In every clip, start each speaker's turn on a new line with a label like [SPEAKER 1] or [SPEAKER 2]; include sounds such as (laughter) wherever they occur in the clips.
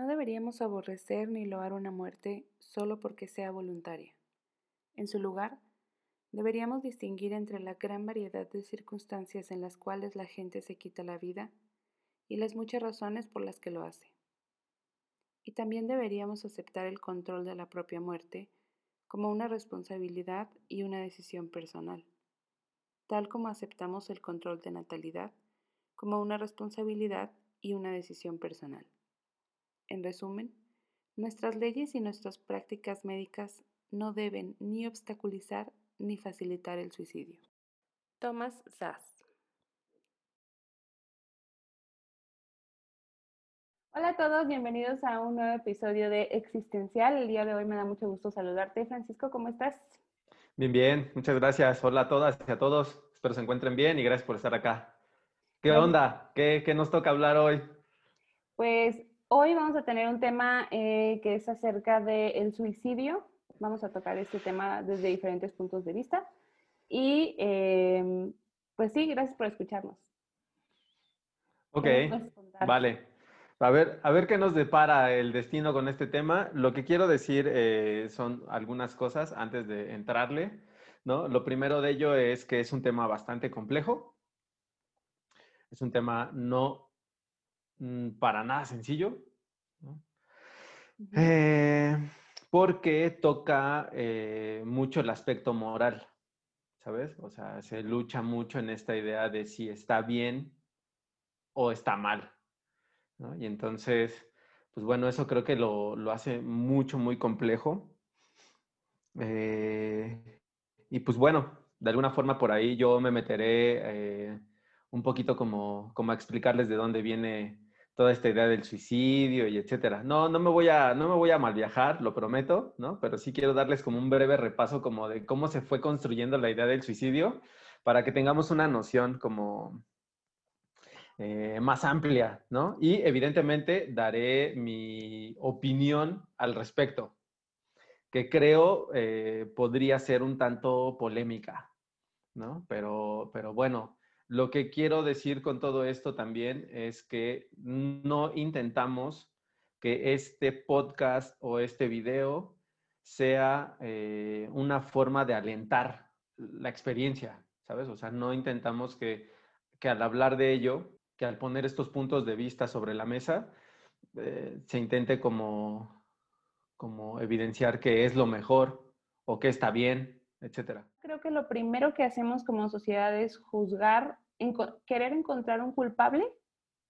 [SPEAKER 1] No deberíamos aborrecer ni loar una muerte solo porque sea voluntaria. En su lugar, deberíamos distinguir entre la gran variedad de circunstancias en las cuales la gente se quita la vida y las muchas razones por las que lo hace. Y también deberíamos aceptar el control de la propia muerte como una responsabilidad y una decisión personal, tal como aceptamos el control de natalidad como una responsabilidad y una decisión personal. En resumen, nuestras leyes y nuestras prácticas médicas no deben ni obstaculizar ni facilitar el suicidio. Thomas Sass
[SPEAKER 2] Hola a todos, bienvenidos a un nuevo episodio de Existencial. El día de hoy me da mucho gusto saludarte. Francisco, ¿cómo estás?
[SPEAKER 3] Bien, bien, muchas gracias. Hola a todas y a todos. Espero se encuentren bien y gracias por estar acá. ¿Qué onda? ¿Qué, qué nos toca hablar hoy?
[SPEAKER 2] Pues Hoy vamos a tener un tema eh, que es acerca del suicidio. Vamos a tocar este tema desde diferentes puntos de vista. Y em, pues sí, gracias por escucharnos.
[SPEAKER 3] Ok, vale. A ver, a ver qué nos depara el destino con este tema. Lo que quiero decir eh, son algunas cosas antes de entrarle. ¿no? Lo primero de ello es que es un tema bastante complejo. Es un tema no Mm, para nada sencillo, eh, porque toca eh, mucho el aspecto moral, ¿sabes? O sea, se lucha mucho en esta idea de si está bien o está mal, Y entonces, pues bueno, eso creo que lo, hace mucho, muy complejo. Eh, y pues bueno, de alguna forma por ahí yo me meteré un poquito como, como a explicarles de dónde viene toda esta idea del suicidio y etcétera. No, no me voy a, no me voy a mal viajar, lo prometo, ¿no? Pero sí quiero darles como un breve repaso como de cómo se fue construyendo la idea del suicidio para que tengamos una noción como eh, más amplia, ¿no? Y evidentemente daré mi opinión al respecto, que creo eh, podría ser un tanto polémica, ¿no? Pero, pero bueno, lo que quiero decir con todo esto también es que no intentamos que este podcast o este video sea eh, una forma de alentar la experiencia, ¿sabes? O sea, no intentamos que, al hablar de ello, que al poner estos puntos de vista sobre la mesa, eh, se intente como, como evidenciar que es lo mejor o que está bien, etcétera.
[SPEAKER 2] Creo que lo primero que hacemos como sociedad es juzgar, querer encontrar un culpable,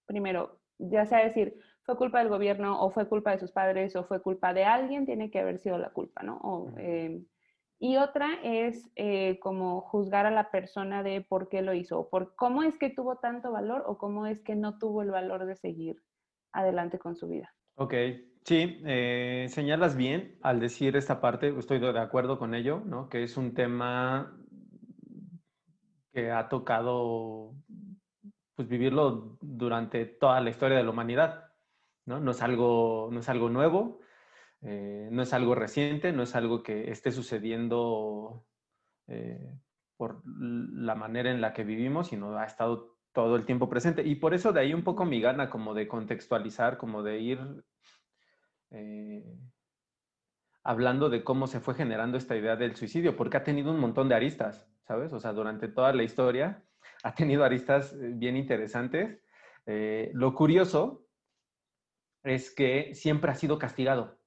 [SPEAKER 2] primero, ya sea decir, fue culpa del gobierno o fue culpa de sus padres o fue culpa de alguien, tiene que haber sido la culpa, ¿no? Em, y otra es eh, como juzgar a la persona de por qué lo hizo, por cómo es que tuvo tanto valor o cómo es que no tuvo el valor de seguir adelante con su vida.
[SPEAKER 3] Ok, Sí, eh, señalas bien al decir esta parte, estoy de acuerdo con ello, ¿no? Que es un tema que ha tocado pues vivirlo durante toda la historia de la humanidad, ¿no? No es algo, no es algo nuevo, eh, no es algo reciente, no es algo que esté sucediendo eh, por la manera en la que vivimos, sino ha estado todo el tiempo presente. Y por eso de ahí un poco mi gana como de contextualizar, como de ir eh, hablando de cómo se fue generando esta idea del suicidio, porque ha tenido un montón de aristas, ¿sabes? O sea, durante toda la historia (laughs) ha tenido aristas eh, bien interesantes. Eh, lo curioso es que siempre ha sido castigado,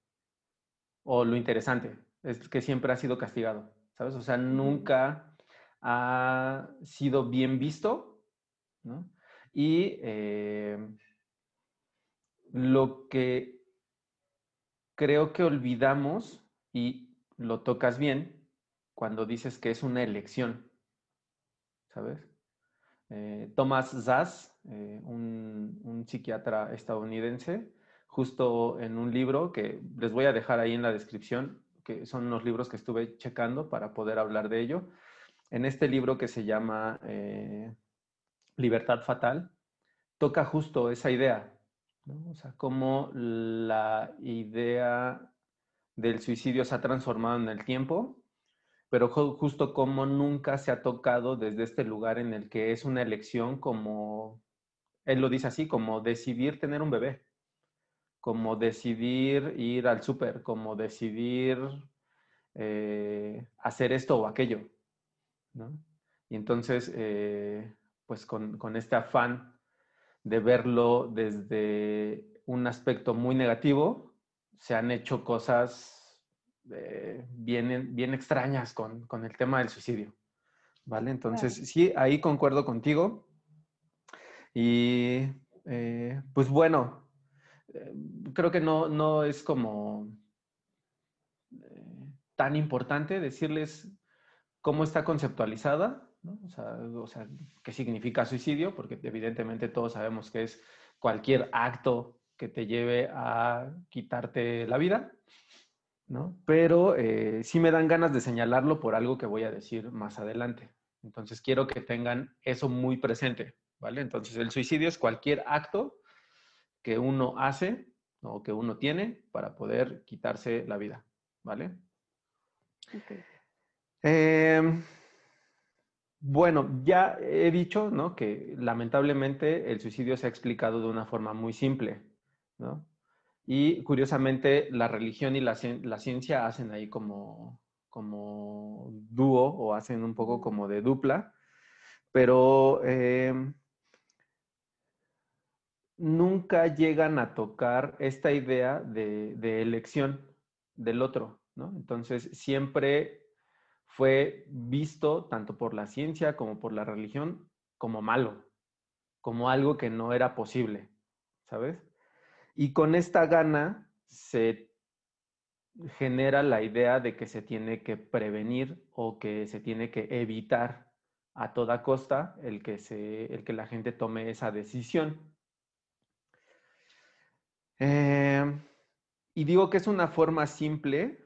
[SPEAKER 3] o lo interesante es que siempre ha sido castigado, ¿sabes? O sea, nunca ha sido bien visto, ¿no? Y lo que creo que olvidamos, y lo tocas bien, cuando dices que es una elección, ¿sabes? Eh, Thomas Zass, eh, un, un, psiquiatra estadounidense, justo en un libro que les voy a dejar ahí en la descripción, que son unos libros que estuve checando para poder hablar de ello. En este libro que se llama eh, Libertad Fatal, toca justo esa idea, o sea, cómo la idea del suicidio se ha transformado en el tiempo, pero justo como nunca se ha tocado desde este lugar en el que es una elección como, él lo dice así, como decidir tener un bebé, como decidir ir al súper, como decidir eh, hacer esto o aquello, ¿no? Y entonces, eh, pues con, con, este afán de verlo desde un aspecto muy negativo, se han hecho cosas eh, bien, bien extrañas con, con, el tema del suicidio, ¿vale? Entonces, sí, ahí concuerdo contigo. Y pues bueno, creo que no, no es como tan importante decirles cómo está conceptualizada, ¿no? o, sea, qué significa suicidio, porque evidentemente todos sabemos que es cualquier acto que te lleve a quitarte la vida, ¿no? Pero eh, sí me dan ganas de señalarlo por algo que voy a decir más adelante. Entonces quiero que tengan eso muy presente, ¿vale? Entonces el suicidio es cualquier acto que uno hace o que uno tiene para poder quitarse la vida, ¿vale? Em, bueno, ya he dicho ¿no? que lamentablemente el suicidio se ha explicado de una forma muy simple, ¿no? Y curiosamente la religión y la, ciencia hacen ahí como, como dúo o hacen un poco como de dupla, pero em, nunca llegan a tocar esta idea de elección del otro, entonces, siempre fue visto, tanto por la ciencia como por la religión, como malo, como algo que no era posible, ¿sabes? Y con esta gana se genera la idea de que se tiene que prevenir o que se tiene que evitar a toda costa el que, se, el que la gente tome esa decisión. Eh, y digo que es una forma simple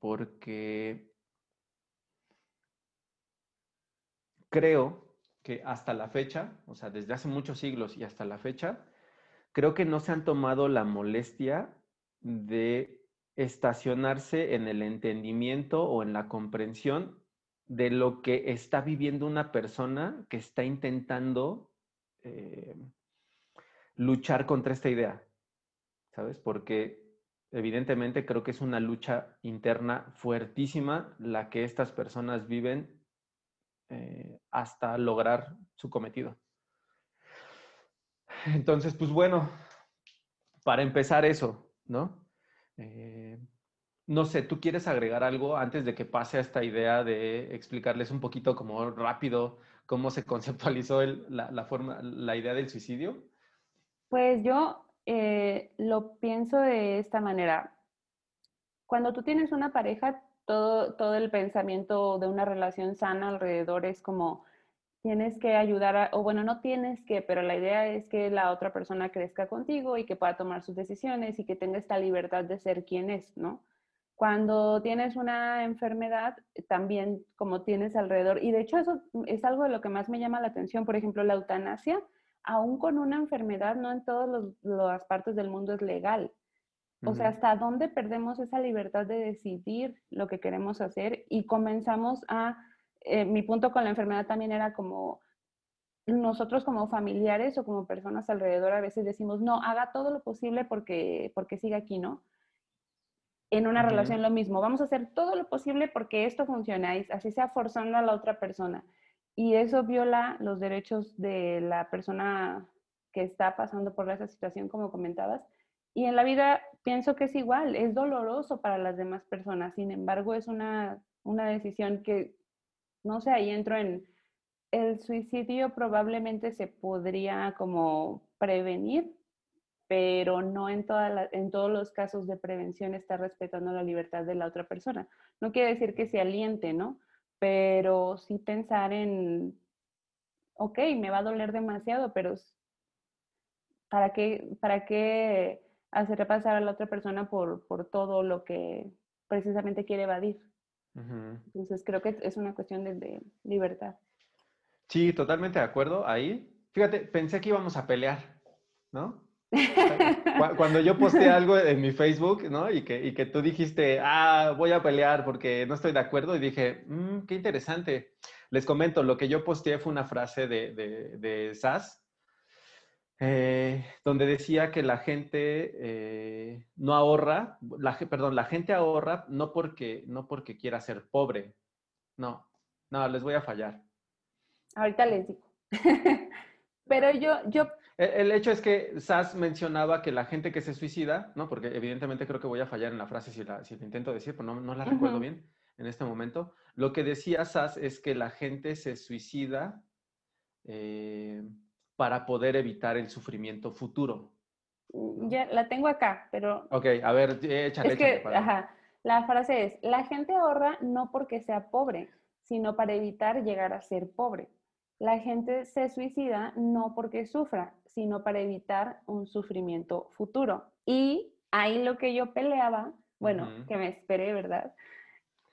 [SPEAKER 3] porque creo que hasta la fecha, o sea, desde hace muchos siglos y hasta la fecha, creo que no se han tomado la molestia de estacionarse en el entendimiento o en la comprensión de lo que está viviendo una persona que está intentando eh, luchar contra esta idea, ¿sabes? Porque evidentemente creo que es una lucha interna fuertísima la que estas personas viven eh, hasta lograr su cometido. Entonces, pues bueno, para empezar eso, ¿no? Eh, no sé, ¿tú quieres agregar algo antes de que pase a esta idea de explicarles un poquito como rápido cómo se (laughs) conceptualizó la, forma, la idea del suicidio?
[SPEAKER 2] Pues yo eh, lo pienso de esta manera. Cuando tú tienes una pareja, todo, todo el pensamiento de una relación sana alrededor es como tienes que ayudar a, o bueno, no tienes que, pero la idea es que la otra persona crezca contigo y que pueda tomar sus decisiones y que tenga esta libertad de ser quien es, ¿no? Cuando tienes una enfermedad, también como tienes alrededor, y de hecho eso es algo de lo que más me llama la atención, por ejemplo, la eutanasia, aún con una enfermedad, no en todas las partes del mundo es legal. O sea, hasta dónde perdemos esa libertad de decidir lo que queremos hacer y comenzamos a, eh, mi punto con la enfermedad también era como, nosotros como familiares o como personas alrededor a veces decimos, no, haga todo lo posible porque, porque siga aquí, ¿no? En una relación lo mismo, vamos a hacer todo lo posible porque esto funcione, así sea forzando a la otra persona y eso viola los derechos de la persona que está pasando por esa situación, como comentabas. Y en la vida pienso que es igual, es doloroso para las demás personas, sin embargo es una, una decisión que, no sé, ahí entro en, el suicidio probablemente se podría como prevenir, pero no en, toda en todos los casos de prevención está respetando la libertad de la otra persona. No quiere decir que se aliente, ¿no? pero sí pensar en, ok, me va a doler demasiado, pero ¿para qué, para qué hacer pasar a la otra persona por, por todo lo que precisamente quiere evadir? Entonces creo que es una cuestión de, de, libertad.
[SPEAKER 3] Sí, totalmente de acuerdo ahí. Fíjate, pensé que íbamos a pelear, ¿no? (laughs) Cuando yo posté algo en mi Facebook, ¿no? Y que, y que tú dijiste, ah, voy a pelear porque no estoy de acuerdo, y dije, mmm, qué interesante. Les comento, lo que yo posteé fue una frase de, de, de SAS, eh, donde decía que la gente eh, no ahorra, la, perdón, la gente ahorra no porque, no porque quiera ser pobre. No, no, les voy a fallar.
[SPEAKER 2] Ahorita les digo. (laughs) Pero yo, yo...
[SPEAKER 3] E, el, hecho es que Sass mencionaba que la gente que se suicida, ¿no? Porque evidentemente creo que voy a fallar en la frase si la, si intento decir, pero no, no la recuerdo bien en este momento. Lo que decía Sass es que la gente se suicida eh, para poder evitar el sufrimiento futuro.
[SPEAKER 2] Mm, ya la tengo acá, pero...
[SPEAKER 3] Ok, a ver, échale.
[SPEAKER 2] Es que, ajá, la frase es, la gente ahorra no porque sea pobre, sino para evitar llegar a ser pobre. La gente se suicida no porque sufra, sino para evitar un sufrimiento futuro. Y ahí lo que yo peleaba, bueno, que me esperé, ¿verdad?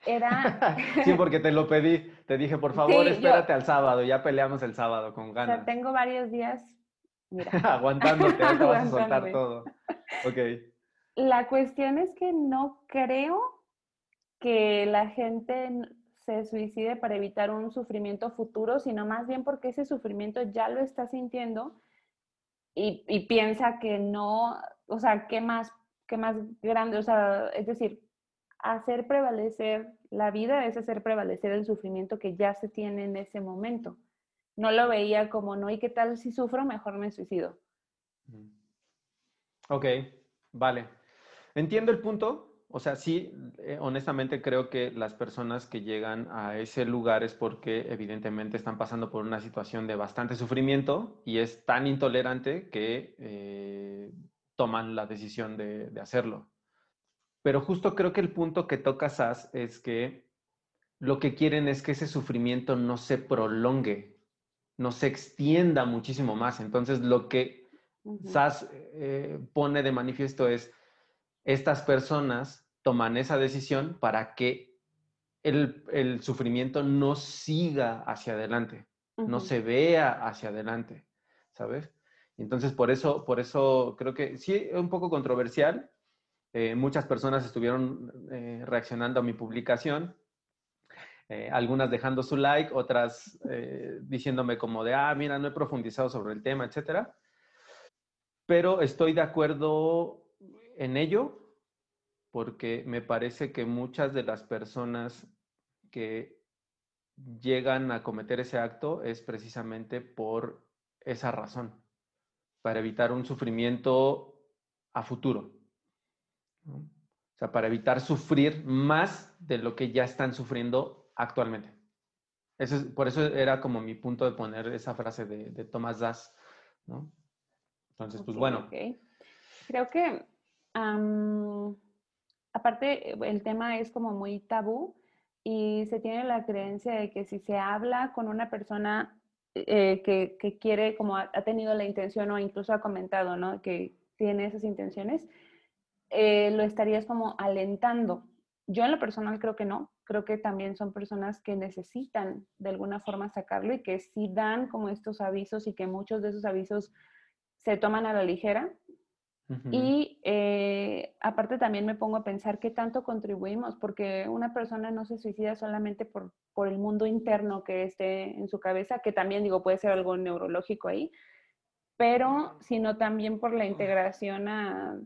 [SPEAKER 2] Era... (laughs)
[SPEAKER 3] sí, porque te lo pedí. Te dije, por favor, espérate al sábado. Ya peleamos el sábado con ganas.
[SPEAKER 2] O sea, tengo varios días,
[SPEAKER 3] mira. (laughs) Aguantándote, ahorita vas a soltar todo. Ok.
[SPEAKER 2] La cuestión es que no creo que la gente se suicide para evitar un sufrimiento futuro, sino más bien porque ese sufrimiento ya lo está sintiendo y, y piensa que no, o sea, ¿qué más, qué más grande? O sea, es decir, hacer prevalecer la vida es hacer prevalecer el sufrimiento que ya se tiene en ese momento. No lo veía como, no, ¿y qué tal si sufro? Mejor me suicido.
[SPEAKER 3] Ok, vale. Entiendo el punto, o sea, sí, eh, honestamente creo que las personas que llegan a ese lugar es porque evidentemente están pasando por una situación de bastante sufrimiento y es tan intolerante que eh, toman la decisión de, hacerlo. Pero justo creo que el punto que toca SAS es que lo que quieren es que ese sufrimiento no se prolongue, no se extienda muchísimo más. Entonces, lo que SAS eh, pone de manifiesto es, estas personas toman esa decisión para que el, sufrimiento no siga hacia adelante, no se vea hacia adelante, ¿sabes? Entonces, por eso, por eso creo que sí, es un poco controversial. Eh, muchas personas estuvieron eh, reaccionando a mi publicación, eh, algunas dejando su like, otras diciéndome como de, ah, mira, no he profundizado sobre el tema, etcétera. Pero estoy de acuerdo en ello, porque me parece que muchas de las personas que llegan a cometer ese acto es precisamente por esa razón, para evitar un sufrimiento a futuro. O sea, para evitar sufrir más de lo que ya están sufriendo actualmente. Eso por eso era como mi punto de poner esa frase de, de Thomas Das, ¿no? Entonces, pues bueno.
[SPEAKER 2] Creo que aparte el tema es como muy tabú y se tiene la creencia de que si se habla con una persona eh, que, quiere, como ha, tenido la intención o incluso ha comentado, ¿no? Que tiene esas intenciones, eh, lo estarías como alentando. Yo en lo personal creo que no, creo que también son personas que necesitan de alguna forma sacarlo y que sí dan como estos avisos y que muchos de esos avisos se toman a la ligera. Y eh, aparte también me pongo a pensar qué tanto contribuimos, porque una persona no se suicida solamente por, por el mundo interno que esté en su cabeza, que también digo puede ser algo neurológico ahí, pero sino también por la integración a...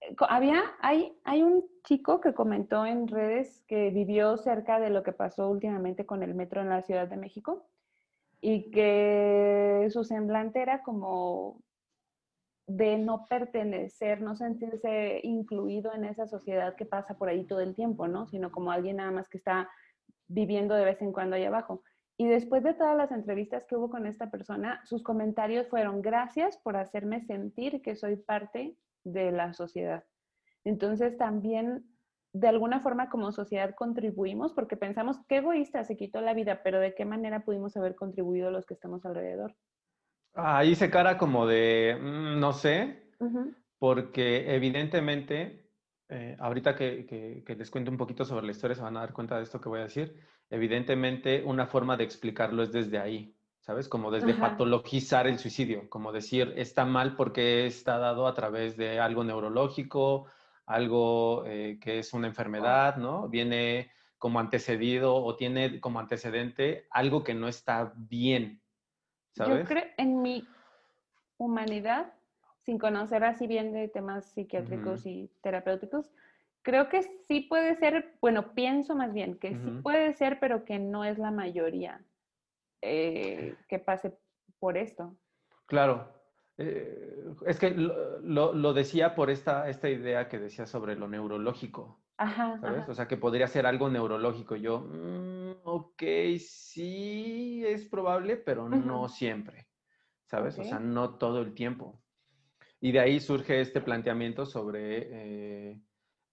[SPEAKER 2] Eh, había, hay, hay un chico que comentó en redes que vivió cerca de lo que pasó últimamente con el metro en la Ciudad de México y que su semblante era como de no pertenecer, no sentirse incluido en esa sociedad que pasa por ahí todo el tiempo, ¿no? Sino como alguien nada más que está viviendo de vez en cuando ahí abajo. Y después de todas las entrevistas que hubo con esta persona, sus comentarios fueron gracias por hacerme sentir que soy parte de la sociedad. Entonces también de alguna forma como sociedad contribuimos porque pensamos qué egoísta se quitó la vida, pero de qué manera pudimos haber contribuido los que estamos alrededor.
[SPEAKER 3] Ahí se cara como de, mm, no sé, porque evidentemente, eh, ahorita que, les cuento un poquito sobre la historia, se van a dar cuenta de esto que voy a decir. Evidentemente, una forma de explicarlo es desde ahí, ¿sabes? Como desde patologizar el suicidio, como decir, está mal porque está dado a través de algo neurológico, algo eh, que es una enfermedad, ¿no? Viene como antecedido o tiene como antecedente algo que no está bien,
[SPEAKER 2] yo creo, en mi, humanidad, sin conocer así bien de temas psiquiátricos y terapéuticos, creo que sí puede ser, bueno, pienso más bien que sí puede ser, pero que no es la mayoría eh, que pase por esto.
[SPEAKER 3] Claro. Eh, es que lo, decía por esta, esta idea que decía sobre lo neurológico.
[SPEAKER 2] Ajá,
[SPEAKER 3] ¿Sabes? O sea, que podría ser algo neurológico. Yo, mm, ok, sí, es probable, pero no siempre. ¿Sabes? O sea, no todo el tiempo. Y de ahí surge este planteamiento sobre eh,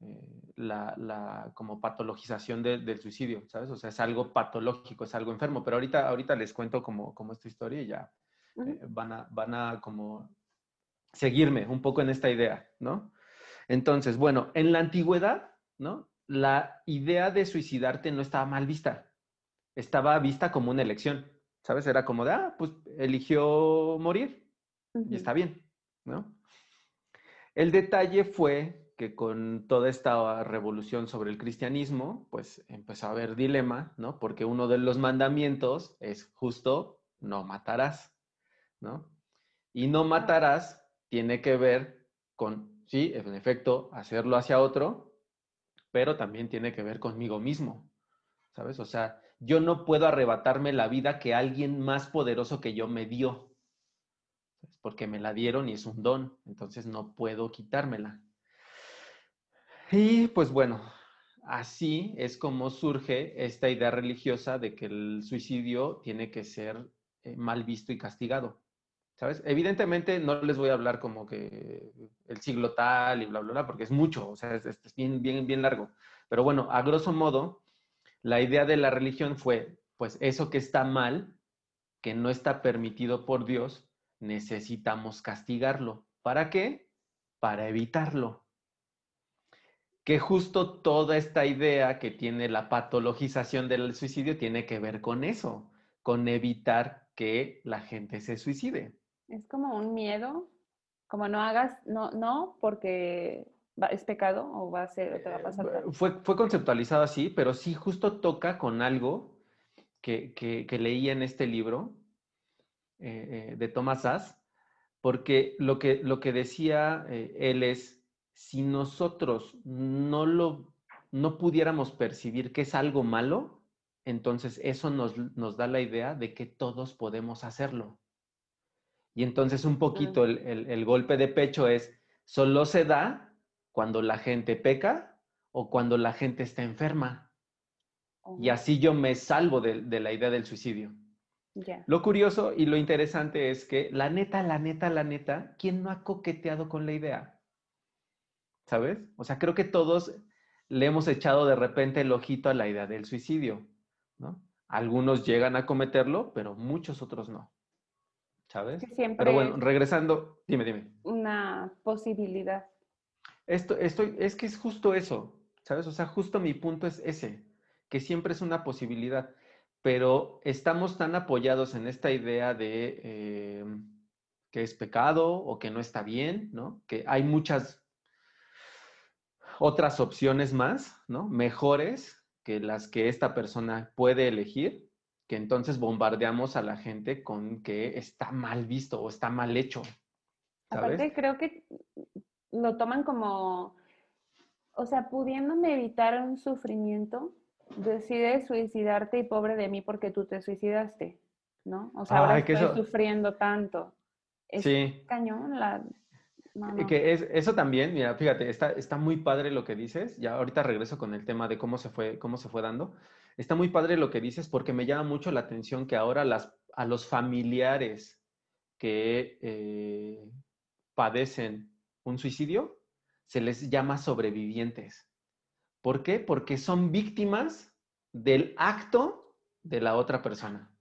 [SPEAKER 3] eh, la, como patologización del suicidio, ¿sabes? O sea, es algo patológico, es algo enfermo. Pero ahorita, ahorita les cuento como, como esta historia y ya eh, van, a, van a como seguirme un poco en esta idea, ¿no? Entonces, bueno, en la antigüedad, ¿no? La idea de suicidarte no estaba mal vista, estaba vista como una elección, ¿sabes? Era como de, ah, pues eligió morir y está bien, ¿no? El detalle fue que con toda esta revolución sobre el cristianismo, pues empezó a haber dilema, ¿no? Porque uno de los mandamientos es justo no matarás. ¿no? Y no matarás tiene que ver con, sí, en efecto, hacerlo hacia otro, pero también tiene que ver conmigo mismo, ¿sabes? O sea, yo no puedo arrebatarme la vida que alguien más poderoso que yo me dio, porque me la dieron y es un don, entonces no puedo quitármela. Y pues bueno, así es como surge esta idea religiosa de que el suicidio tiene que ser eh, mal visto y castigado. ¿sabes? Evidentemente no les voy a hablar como que el siglo tal y bla, bla, bla, porque es mucho, o sea, es, bien, bien, bien largo. Pero bueno, a grosso modo, la idea de la religión fue, pues eso que está mal, que no está permitido por Dios, necesitamos castigarlo. ¿Para qué? Para evitarlo. Que justo toda esta idea que tiene la patologización del suicidio tiene que ver con eso, con evitar que la gente se suicide.
[SPEAKER 2] Es como un miedo, como no hagas, no, no, porque es pecado o va a ser, te va a pasar.
[SPEAKER 3] Eh, fue, fue conceptualizado así, pero sí justo toca con algo que, que, leí en este libro eh, eh, de Thomas Sass, porque lo que, lo que decía él es, si nosotros no lo no pudiéramos percibir que es algo malo, entonces eso nos, nos da la idea de que todos podemos hacerlo. Y entonces un poquito el, golpe de pecho es, solo se da cuando la gente peca o cuando la gente está enferma. Y así yo me salvo de, la idea del suicidio. Lo curioso y lo interesante es que la neta, la neta, la neta, ¿quién no ha coqueteado con la idea? ¿Sabes? O sea, creo que todos le hemos echado de repente el ojito a la idea del suicidio, ¿no? Algunos llegan a cometerlo, pero muchos otros no. ¿sabes?
[SPEAKER 2] siempre
[SPEAKER 3] Pero bueno, regresando, dime, dime.
[SPEAKER 2] Una posibilidad.
[SPEAKER 3] Esto, estoy, es que es justo eso, ¿sabes? O sea, justo mi punto es ese, que siempre es una posibilidad, pero estamos tan apoyados en esta idea de em, que es pecado o que no está bien, ¿no? Que hay muchas otras opciones más, ¿no? Mejores que las que esta persona puede elegir que entonces bombardeamos a la gente con que está mal visto o está mal hecho.
[SPEAKER 2] Aparte, creo que lo toman como, o sea, pudiéndome evitar un sufrimiento, decides suicidarte y pobre de mí porque tú te suicidaste, ¿no? O sea, ahora estoy sufriendo tanto. Es sí. cañón la...
[SPEAKER 3] Que es, eso también, mira, fíjate, está, está muy padre lo que dices. Ya ahorita regreso con el tema de cómo se fue, cómo se fue dando. Está muy padre lo que dices porque me llama mucho la atención que ahora las, a los familiares que eh, padecen un suicidio se les llama sobrevivientes. ¿Por qué? Porque son víctimas del acto de la otra persona.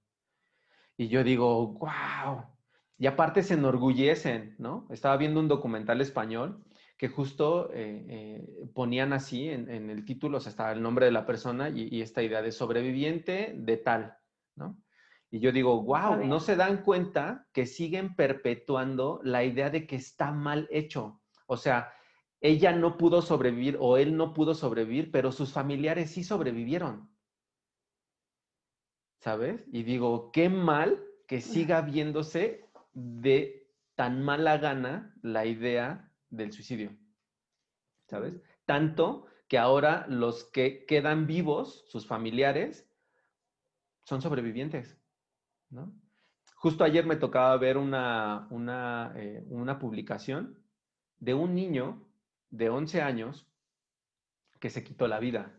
[SPEAKER 3] Y yo digo, wow. Y aparte se enorgullecen, ¿no? Estaba viendo un documental español que justo eh, eh, ponían así en, el título, o sea, estaba el nombre de la persona y, esta idea de sobreviviente de tal, ¿no? Y yo digo, wow, no se dan cuenta que siguen perpetuando la idea de que está mal hecho. O sea, ella no pudo sobrevivir o él no pudo sobrevivir, pero sus familiares sí sobrevivieron. ¿Sabes? Y digo, qué mal que siga viéndose de tan mala gana la idea del suicidio, ¿sabes? Tanto que ahora los que quedan vivos, sus familiares, son sobrevivientes, ¿no? Justo ayer me tocaba ver una, una, eh, una publicación de un niño de 11 años que se quitó la vida.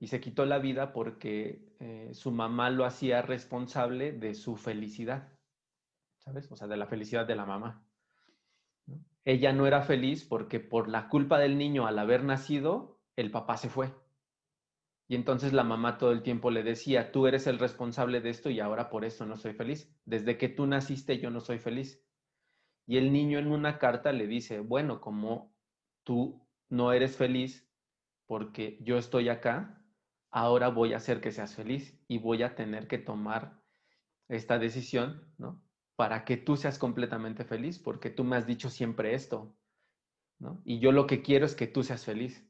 [SPEAKER 3] Y se quitó la vida porque eh, su mamá lo hacía responsable de su felicidad, O sea, de la felicidad de la mamá. Ella no era feliz porque por la culpa del niño al haber nacido, el papá se fue. Y entonces la mamá todo el tiempo le decía, tú eres el responsable de esto y ahora por eso no soy feliz. Desde que tú naciste yo no soy feliz. Y el niño en una carta le dice, bueno, como tú no eres feliz porque yo estoy acá, ahora voy a hacer que seas feliz y voy a tener que tomar esta decisión, ¿no? Para que tú seas completamente feliz, porque tú me has dicho siempre esto, ¿no? Y yo lo que quiero es que tú seas feliz.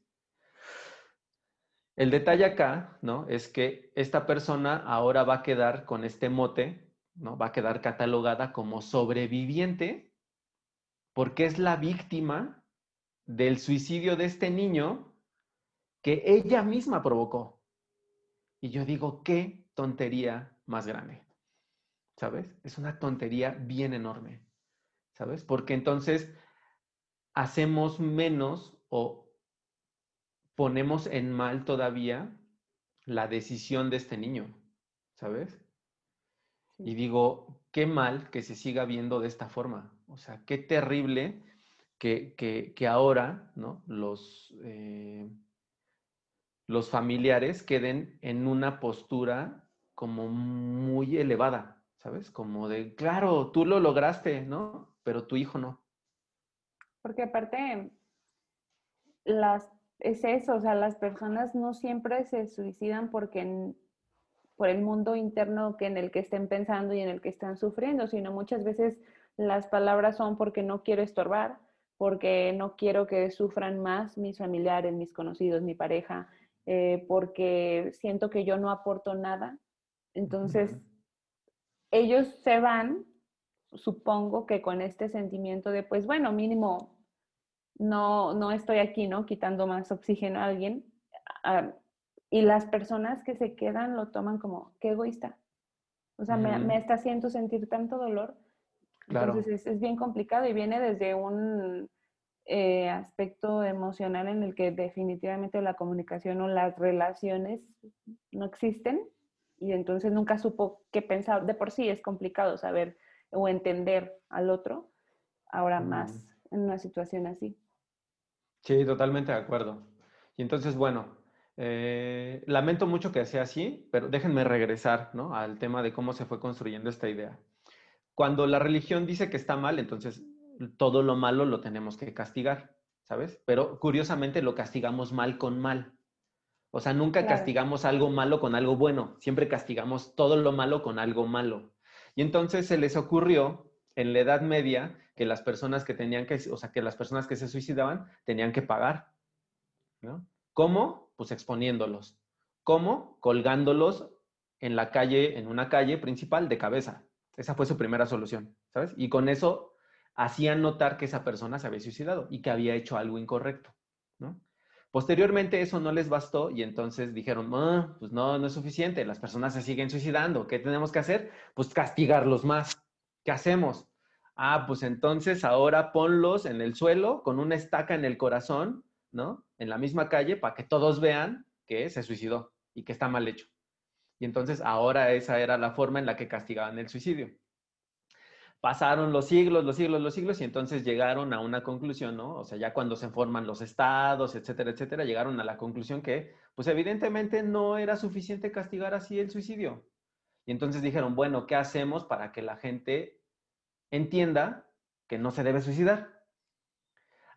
[SPEAKER 3] El detalle acá, ¿no? Es que esta persona ahora va a quedar con este mote, ¿no? Va a quedar catalogada como sobreviviente porque es la víctima del suicidio de este niño que ella misma provocó. Y yo digo, qué tontería más grande. ¿Sabes? Es una tontería bien enorme. ¿Sabes? Porque entonces hacemos menos o ponemos en mal todavía la decisión de este niño, ¿sabes? Y digo, qué mal que se siga viendo de esta forma. O sea, qué terrible que, que, ahora ¿no? los, eh, los familiares queden en una postura como muy elevada, ¿sabes? Como de, claro, tú lo lograste, ¿no? Pero tu hijo no.
[SPEAKER 2] Porque aparte, las es eso, o sea, las personas no siempre se suicidan porque por el mundo interno que en el que estén pensando y en el que están sufriendo, sino muchas veces las palabras son porque no quiero estorbar, porque no quiero que sufran más mis familiares, mis conocidos, mi pareja, eh, porque siento que yo no aporto nada. Entonces, ellos se van, supongo que con este sentimiento de, pues bueno, mínimo no, no estoy aquí, ¿no? Quitando más oxígeno a alguien. Ah, y las personas que se quedan lo toman como, qué egoísta. O sea, me, está haciendo sentir tanto dolor. Entonces es, bien complicado y viene desde un eh, aspecto emocional en el que definitivamente la comunicación o las relaciones no existen y entonces nunca supo qué pensar. De por sí es complicado saber o entender al otro, ahora más en una situación así.
[SPEAKER 3] Sí, totalmente de acuerdo. Y entonces, bueno, eh, lamento mucho que sea así, pero déjenme regresar ¿no? al tema de cómo se fue construyendo esta idea. Cuando la religión dice que está mal, entonces todo lo malo lo tenemos que castigar, ¿sabes? Pero curiosamente lo castigamos mal con mal. O sea, nunca castigamos algo malo con algo bueno, siempre castigamos todo lo malo con algo malo. Y entonces se les ocurrió en la Edad Media que las personas que tenían que, o sea, que las personas que se suicidaban tenían que pagar. ¿no? ¿Cómo? Pues exponiéndolos. ¿Cómo? Colgándolos en la calle, en una calle principal de cabeza. Esa fue su primera solución, ¿sabes? Y con eso hacían notar que esa persona se había suicidado y que había hecho algo incorrecto, ¿no? Posteriormente eso no les bastó y entonces dijeron, ah, pues no, no es suficiente, las personas se siguen suicidando, ¿qué tenemos que hacer? Pues castigarlos más. ¿Qué hacemos? Ah, pues entonces ahora ponlos en el suelo con una estaca en el corazón, ¿no? En la misma calle para que todos vean que se suicidó y que está mal hecho. Y entonces ahora esa era la forma en la que castigaban el suicidio. Pasaron los siglos, los siglos, los siglos y entonces llegaron a una conclusión, ¿no? O sea, ya cuando se forman los estados, etcétera, etcétera, llegaron a la conclusión que, pues evidentemente no era suficiente castigar así el suicidio. Y entonces dijeron, bueno, ¿qué hacemos para que la gente entienda que no se debe suicidar.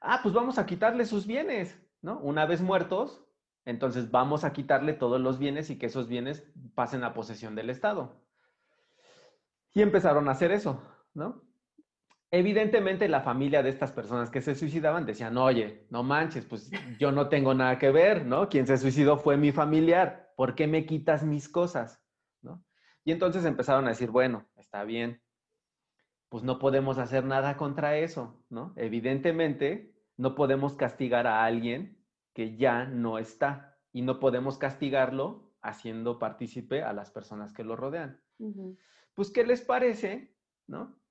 [SPEAKER 3] Ah, pues vamos a quitarle sus bienes, ¿no? Una vez muertos, entonces vamos a quitarle todos los bienes y que esos bienes pasen a posesión del Estado. Y empezaron a hacer eso, ¿no? Evidentemente la familia de estas personas que se suicidaban decían, oye, no manches, pues yo no tengo nada que ver, ¿no? Quien se suicidó fue mi familiar, ¿por qué me quitas mis cosas? ¿No? Y entonces empezaron a decir, bueno, está bien, pues no podemos hacer nada contra eso, ¿no? Evidentemente, no podemos castigar a alguien que ya no está y no podemos castigarlo haciendo partícipe a las personas que lo rodean. Pues, ¿qué les parece, no?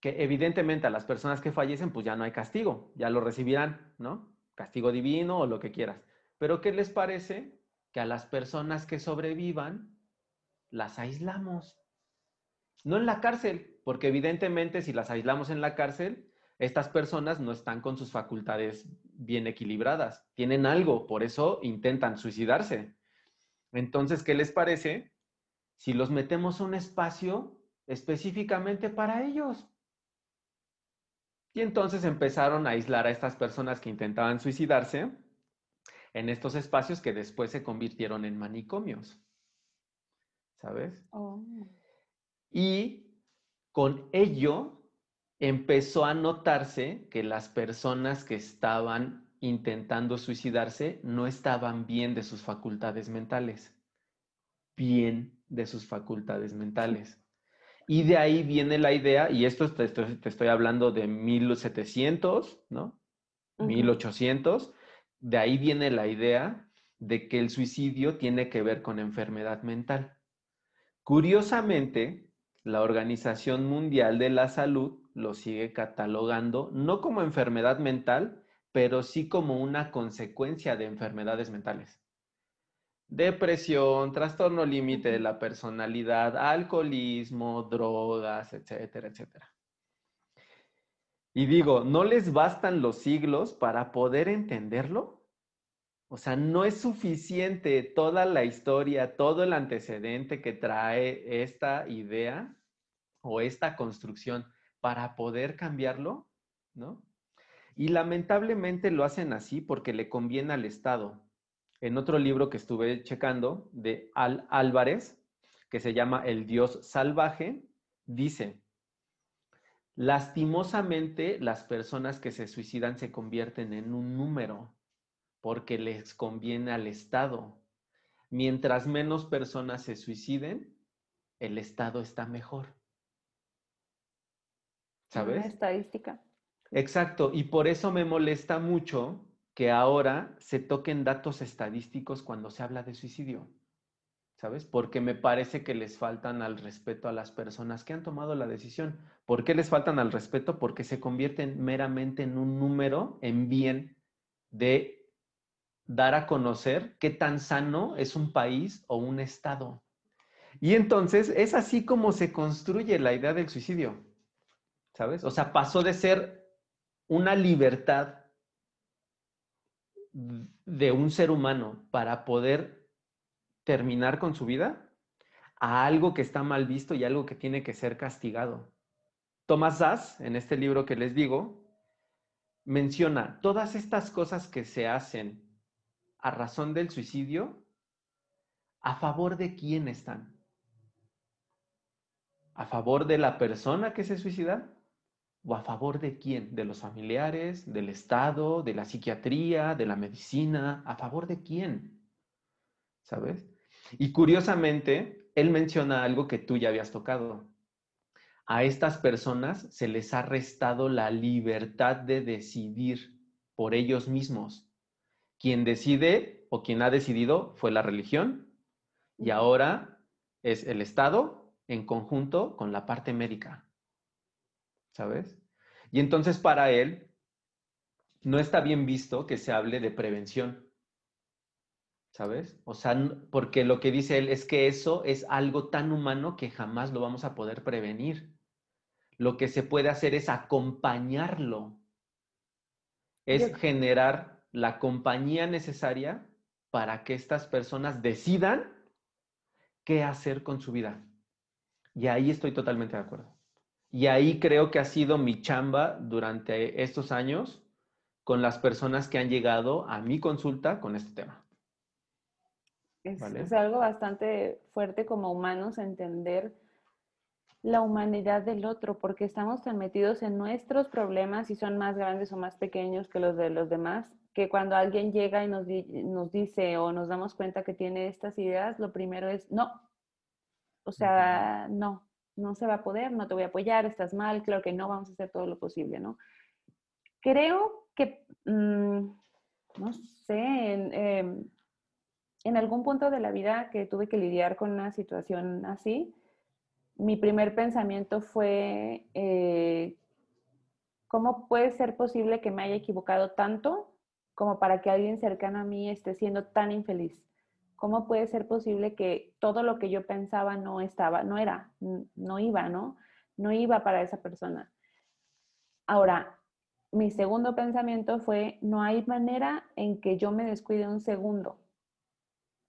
[SPEAKER 3] Que evidentemente a las personas que fallecen, pues ya no hay castigo, ya lo recibirán, ¿no? Castigo divino o lo que quieras. Pero ¿qué les parece que a las personas que sobrevivan las aislamos? No en la cárcel, porque evidentemente si las aislamos en la cárcel, estas personas no están con sus facultades bien equilibradas, tienen algo, por eso intentan suicidarse. Entonces, ¿qué les parece si los metemos a un espacio específicamente para ellos? Y entonces empezaron a aislar a estas personas que intentaban suicidarse en estos espacios que después se convirtieron en manicomios. ¿Sabes? Oh. Y con ello empezó a notarse que las personas que estaban intentando suicidarse no estaban bien de sus facultades mentales, bien de sus facultades mentales. Y de ahí viene la idea, y esto te estoy, hablando de 1700, ¿no? 1800, de ahí viene la idea de que el suicidio tiene que ver con enfermedad mental. Curiosamente, la Organización Mundial de la Salud lo sigue catalogando no como enfermedad mental, pero sí como una consecuencia de enfermedades mentales. Depresión, trastorno límite de la personalidad, alcoholismo, drogas, etcétera, etcétera. Y digo, ¿no les bastan los siglos para poder entenderlo? O sea, no es suficiente toda la historia, todo el antecedente que trae esta idea o esta construcción para poder cambiarlo, ¿no? Y lamentablemente lo hacen así porque le conviene al Estado. En otro libro que estuve checando de Al Álvarez, que se llama El Dios Salvaje, dice, lastimosamente las personas que se suicidan se convierten en un número porque les conviene al Estado. Mientras menos personas se suiciden, el Estado está mejor. ¿sabes?
[SPEAKER 2] estadística.
[SPEAKER 3] Exacto, y por eso me molesta mucho que ahora se toquen datos estadísticos cuando se habla de suicidio, ¿sabes? Porque me parece que les faltan al respeto a las personas que han tomado la decisión. ¿Por qué les faltan al respeto? Porque se convierten meramente en un número en bien de dar a conocer qué tan sano es un país o un estado. Y entonces es así como se construye la idea del suicidio. ¿sabes? O sea, pasó de ser una libertad de un ser humano para poder terminar con su vida a algo que está mal visto y algo que tiene que ser castigado. Thomas Sass, en este libro que les digo, menciona todas estas cosas que se hacen a razón del suicidio, ¿a favor de quién están? ¿A favor de la persona que se suicida? ¿O a favor de quién? ¿De los familiares? ¿Del Estado? ¿De la psiquiatría? ¿De la medicina? ¿A favor de quién? ¿Sabes? Y curiosamente, él menciona algo que tú ya habías tocado. A estas personas se les ha restado la libertad de decidir por ellos mismos. Quien decide o quien ha decidido fue la religión y ahora es el Estado en conjunto con la parte médica. ¿Sabes? Y entonces para él no está bien visto que se hable de prevención, ¿sabes? O sea, porque lo que dice él es que eso es algo tan humano que jamás lo vamos a poder prevenir. Lo que se puede hacer es acompañarlo, es generar la compañía necesaria para que estas personas decidan qué hacer con su vida. Y ahí estoy totalmente de acuerdo. Y ahí creo que ha sido mi chamba durante estos años con las personas que han llegado a mi consulta con este tema.
[SPEAKER 2] Es, algo bastante fuerte como humanos entender la humanidad del otro, porque estamos tan metidos en nuestros problemas y son más grandes o más pequeños que los de los demás, que cuando alguien llega y nos, nos dice o nos damos cuenta que tiene estas ideas, lo primero es no. O sea, no, no se va a poder, no te voy a apoyar, estás mal, claro que no, vamos a hacer todo lo posible, ¿no? Creo que, mm, no sé, en, em, en algún punto de la vida que tuve que lidiar con una situación así, mi primer pensamiento fue, eh, ¿cómo puede ser posible que me haya equivocado tanto como para que alguien cercano a mí esté siendo tan infeliz? ¿Cómo puede ser posible que todo lo que yo pensaba no estaba, no era, no iba, ¿no? No iba para esa persona. Ahora, mi segundo pensamiento fue, no hay manera en que yo me descuide un segundo.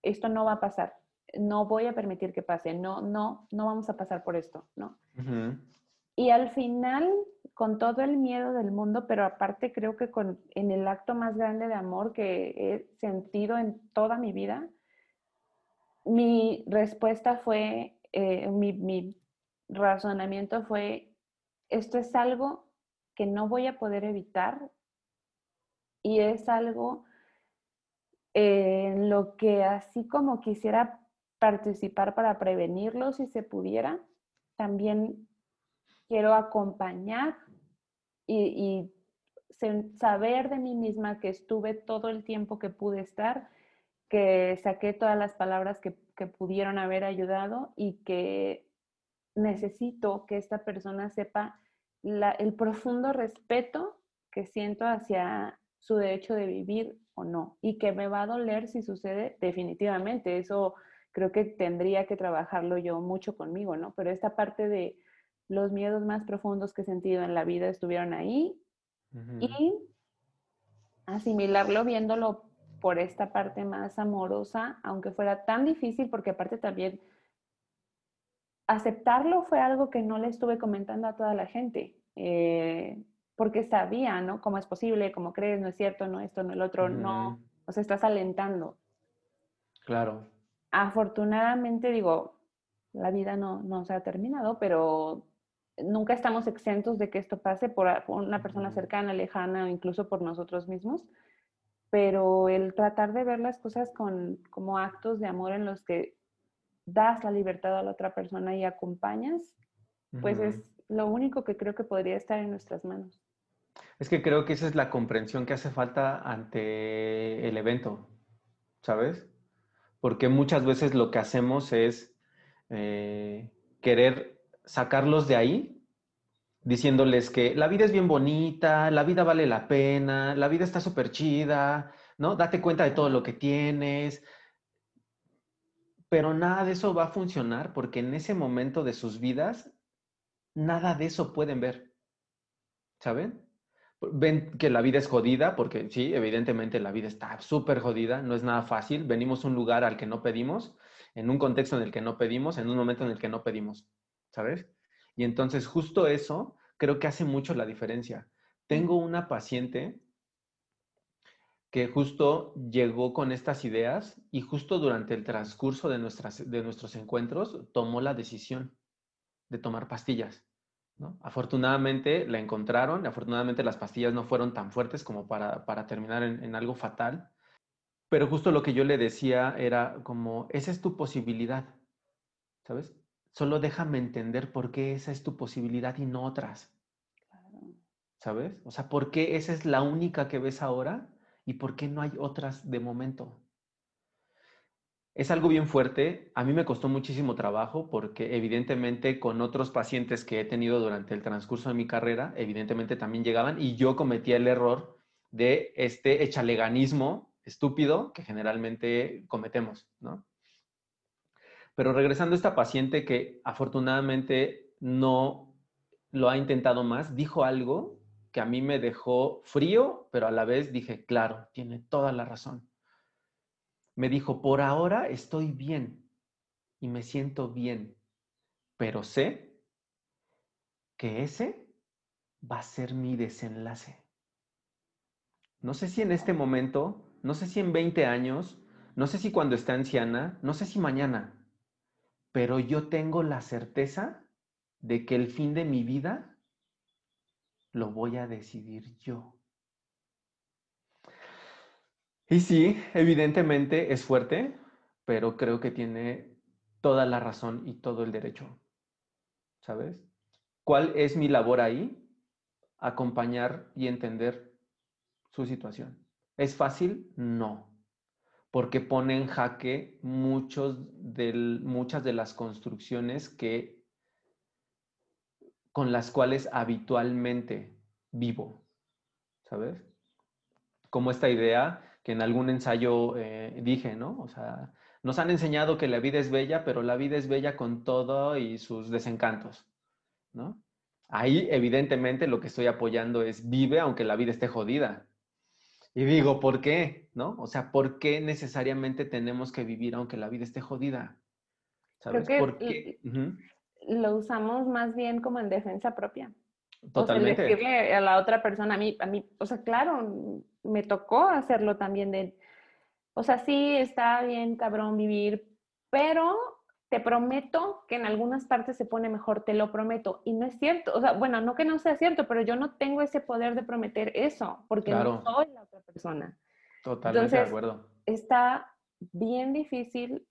[SPEAKER 2] Esto no va a pasar no voy a permitir que pase, no, no, no vamos a pasar por esto, ¿no? Y al final, con todo el miedo del mundo, pero aparte creo que con, en el acto más grande de amor que he sentido en toda mi vida, mi respuesta fue, eh, mi, mi razonamiento fue, esto es algo que no voy a poder evitar y es algo en lo que así como quisiera participar para prevenirlo si se pudiera. También quiero acompañar y, saber de mí misma que estuve todo el tiempo que pude estar, que saqué todas las palabras que, pudieron haber ayudado y que necesito que esta persona sepa el profundo respeto que siento hacia su derecho de vivir o no y que me va a doler si sucede definitivamente. Eso creo que tendría que trabajarlo yo mucho conmigo, ¿no? Pero esta parte de los miedos más profundos que he sentido en la vida estuvieron ahí y asimilarlo viéndolo por esta parte más amorosa, aunque fuera tan difícil, porque aparte también aceptarlo fue algo que no le estuve comentando a toda la gente, eh, porque sabía, ¿no? ¿Cómo es posible? ¿Cómo crees? No es cierto, no esto, no el otro, no. O sea, estás alentando.
[SPEAKER 3] Claro
[SPEAKER 2] afortunadamente, digo, la vida no, no se ha terminado, pero nunca estamos exentos de que esto pase por una persona cercana, lejana o incluso por nosotros mismos. Pero el tratar de ver las cosas con, como actos de amor en los que das la libertad a la otra persona y acompañas, pues es lo único que creo que podría estar en nuestras manos.
[SPEAKER 3] Es que creo que esa es la comprensión que hace falta ante el evento, ¿sabes? porque muchas veces lo que hacemos es eh, querer sacarlos de ahí, diciéndoles que la vida es bien bonita, la vida vale la pena, la vida está súper chida, ¿no? Date cuenta de todo lo que tienes. Pero nada de eso va a funcionar porque en ese momento de sus vidas, nada de eso pueden ver. ¿Saben? ven que la vida es jodida, porque sí, evidentemente la vida está súper jodida, no es nada fácil. Venimos a un lugar al que no pedimos, en un contexto en el que no pedimos, en un momento en el que no pedimos, ¿sabes? Y entonces justo eso creo que hace mucho la diferencia. Tengo una paciente que justo llegó con estas ideas y justo durante el transcurso de, nuestras, de nuestros encuentros tomó la decisión de tomar pastillas. Afortunadamente la encontraron, afortunadamente las pastillas no fueron tan fuertes como para, terminar en, algo fatal, pero justo lo que yo le decía era como, esa es tu posibilidad, ¿sabes? Solo déjame entender por qué esa es tu posibilidad y no otras. ¿Sabes? O sea, ¿por qué esa es la única que ves ahora y por qué no hay otras de momento? Es algo bien fuerte. A mí me costó muchísimo trabajo porque evidentemente con otros pacientes que he tenido durante el transcurso de mi carrera, evidentemente también llegaban y yo cometía el error de este echaleganismo estúpido que generalmente cometemos, ¿no? Pero regresando a esta paciente que afortunadamente no lo ha intentado más, dijo algo que a mí me dejó frío, pero a la vez dije, claro, tiene toda la razón me dijo, por ahora estoy bien y me siento bien, pero sé que ese va a ser mi desenlace. No sé si en este momento, no sé si en 20 años, no sé si cuando esté anciana, no sé si mañana, pero yo tengo la certeza de que el fin de mi vida lo voy a decidir yo. Y sí, evidentemente es fuerte, pero creo que tiene toda la razón y todo el derecho. ¿sabes? ¿Cuál es mi labor ahí? Acompañar y entender su situación. ¿Es fácil? No, porque pone en jaque muchos muchas de las construcciones que, con las cuales habitualmente vivo, ¿sabes? Como esta idea que en algún ensayo eh, dije, ¿no? O sea, nos han enseñado que la vida es bella, pero la vida es bella con todo y sus desencantos, ¿no? Ahí, evidentemente, lo que estoy apoyando es vive aunque la vida esté jodida. Y digo, ¿por qué? ¿No? O sea, ¿por qué necesariamente tenemos que vivir aunque la vida esté jodida?
[SPEAKER 2] ¿Sabes? ¿Por qué? Lo usamos más bien como en defensa propia.
[SPEAKER 3] Totalmente.
[SPEAKER 2] O sea, decirle a la otra persona, a mí, a mí, o sea, claro, me tocó hacerlo también de, o sea, sí, está bien, cabrón, vivir, pero te prometo que en algunas partes se pone mejor, te lo prometo. Y no es cierto, o sea, bueno, no que no sea cierto, pero yo no tengo ese poder de prometer eso, porque no soy la otra persona.
[SPEAKER 3] Totalmente de acuerdo.
[SPEAKER 2] Está bien difícil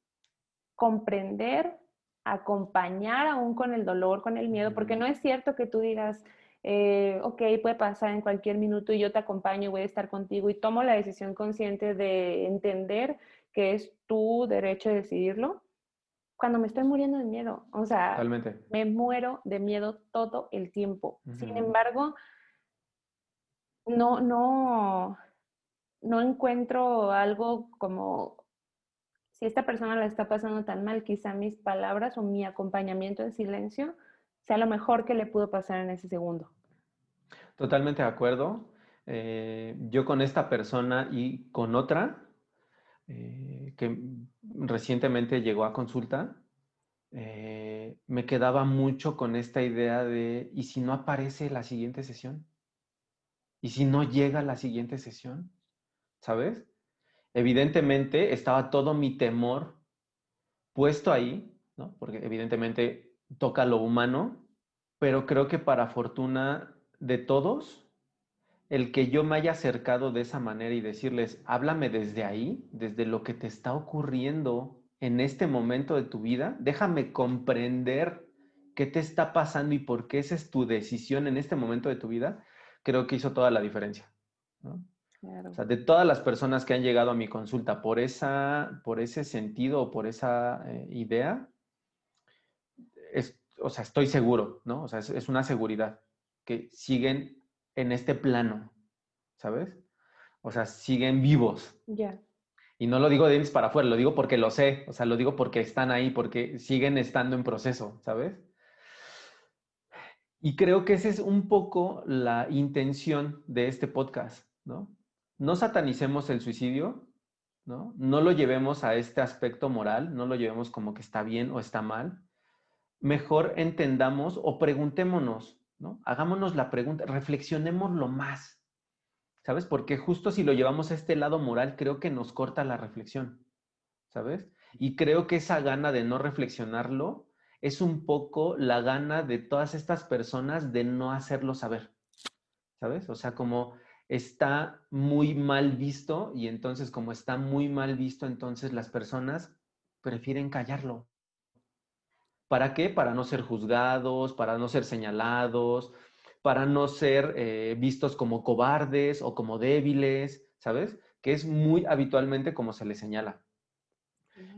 [SPEAKER 2] comprender, acompañar aún con el dolor, con el miedo, porque no es cierto que tú digas, eh, ok, puede pasar en cualquier minuto y yo te acompaño, voy a estar contigo y tomo la decisión consciente de entender que es tu derecho de decidirlo cuando me estoy muriendo de miedo. O sea, me muero de miedo todo el tiempo. Sin embargo, no, no, no encuentro algo como si esta persona la está pasando tan mal, quizá mis palabras o mi acompañamiento en silencio sea lo mejor que le pudo pasar en ese segundo.
[SPEAKER 3] Totalmente de acuerdo. Eh, yo con esta persona y con otra eh, que recientemente llegó a consulta, eh, me quedaba mucho con esta idea de, ¿y si no aparece la siguiente sesión? ¿Y si no llega la siguiente sesión? ¿Sabes? Evidentemente estaba todo mi temor puesto ahí, ¿no? Porque evidentemente toca lo humano, pero creo que para fortuna de todos, el que yo me haya acercado de esa manera y decirles, háblame desde ahí, desde lo que te está ocurriendo en este momento de tu vida, déjame comprender qué te está pasando y por qué esa es tu decisión en este momento de tu vida, creo que hizo toda la diferencia. O sea, de todas las personas que han llegado a mi consulta por, esa, por ese sentido o por esa eh, idea, o sea, estoy seguro, ¿no? O sea, es, una seguridad que siguen en este plano, ¿sabes? O sea, siguen vivos.
[SPEAKER 2] Ya.
[SPEAKER 3] Y no lo digo de para afuera, lo digo porque lo sé, o sea, lo digo porque están ahí, porque siguen estando en proceso, ¿sabes? Y creo que esa es un poco la intención de este podcast, ¿no? No satanicemos el suicidio, ¿no? No lo llevemos a este aspecto moral, no lo llevemos como que está bien o está mal, mejor entendamos o preguntémonos, ¿no? Hagámonos la pregunta, reflexionémoslo más, ¿sabes? Porque justo si lo llevamos a este lado moral, creo que nos corta la reflexión, ¿sabes? Y creo que esa gana de no reflexionarlo es un poco la gana de todas estas personas de no hacerlo saber, ¿sabes? O sea, como está muy mal visto y entonces como está muy mal visto, entonces las personas prefieren callarlo, ¿Para qué? Para no ser juzgados, para no ser señalados, para no ser eh, vistos como cobardes o como débiles, ¿sabes? Que es muy habitualmente como se les señala.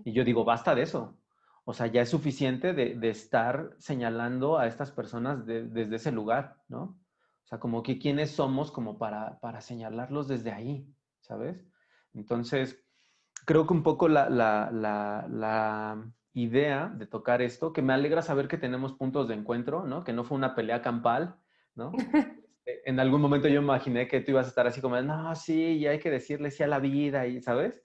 [SPEAKER 3] Y yo digo, basta de eso. O sea, ya es suficiente de, estar señalando a estas personas desde ese lugar, ¿no? O sea, como que quiénes somos como para, para señalarlos desde ahí, ¿sabes? Entonces, creo que un poco la, la, la idea de tocar esto, que me alegra saber que tenemos puntos de encuentro, ¿no? Que no fue una pelea campal, ¿no? (laughs) Este, en algún momento yo imaginé que tú ibas a estar así como, no, sí, y hay que decirle sí a la vida, y, ¿sabes?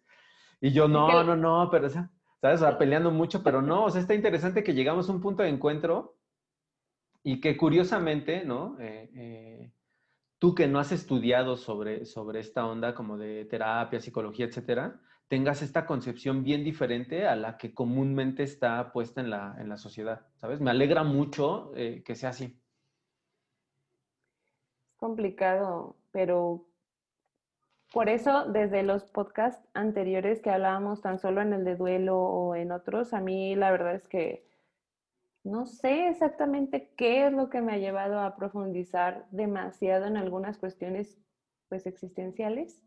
[SPEAKER 3] Y yo, no, no, no, pero, ¿sabes? O sea, peleando mucho, pero no, o sea, está interesante que llegamos a un punto de encuentro y que curiosamente, ¿no? Eh, eh, tú que no has estudiado sobre, sobre esta onda como de terapia, psicología, etcétera, tengas esta concepción bien diferente a la que comúnmente está puesta en la, en la sociedad, ¿sabes? Me alegra mucho eh, que sea así.
[SPEAKER 2] Es complicado, pero por eso desde los podcasts anteriores que hablábamos tan solo en el de duelo o en otros, a mí la verdad es que no sé exactamente qué es lo que me ha llevado a profundizar demasiado en algunas cuestiones pues existenciales,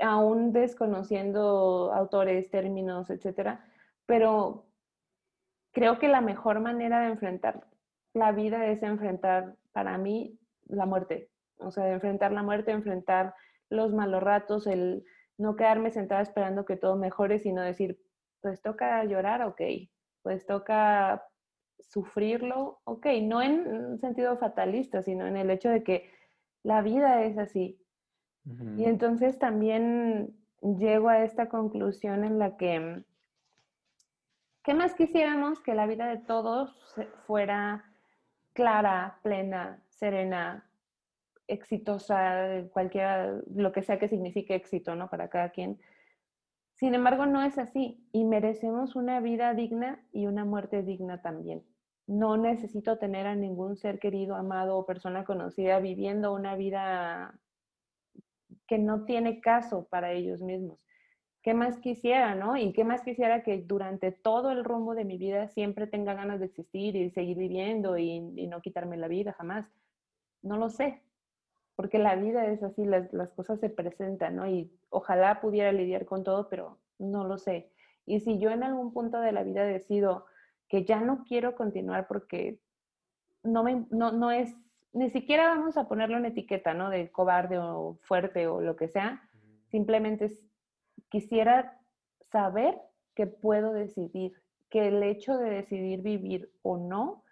[SPEAKER 2] aún desconociendo autores, términos, etcétera, pero creo que la mejor manera de enfrentar la vida es enfrentar para mí la muerte, o sea, de enfrentar la muerte, enfrentar los malos ratos, el no quedarme sentada esperando que todo mejore, sino decir, pues toca llorar, ok, pues toca sufrirlo, ok, no en sentido fatalista, sino en el hecho de que la vida es así. Y entonces también llego a esta conclusión en la que, ¿qué más quisiéramos que la vida de todos fuera clara, plena, serena, exitosa, cualquiera, lo que sea que signifique éxito, ¿no? Para cada quien. Sin embargo, no es así y merecemos una vida digna y una muerte digna también. No necesito tener a ningún ser querido, amado o persona conocida viviendo una vida que no tiene caso para ellos mismos. ¿Qué más quisiera, no? Y qué más quisiera que durante todo el rumbo de mi vida siempre tenga ganas de existir y seguir viviendo y, no quitarme la vida jamás. No lo sé, porque la vida es así, las, las, cosas se presentan, ¿no? Y ojalá pudiera lidiar con todo, pero no lo sé. Y si yo en algún punto de la vida decido que ya no quiero continuar porque no, me, no, no es, ni siquiera vamos a ponerle una etiqueta, ¿no? De cobarde o fuerte o lo que sea, simplemente quisiera saber que puedo decidir, que el hecho de decidir vivir o no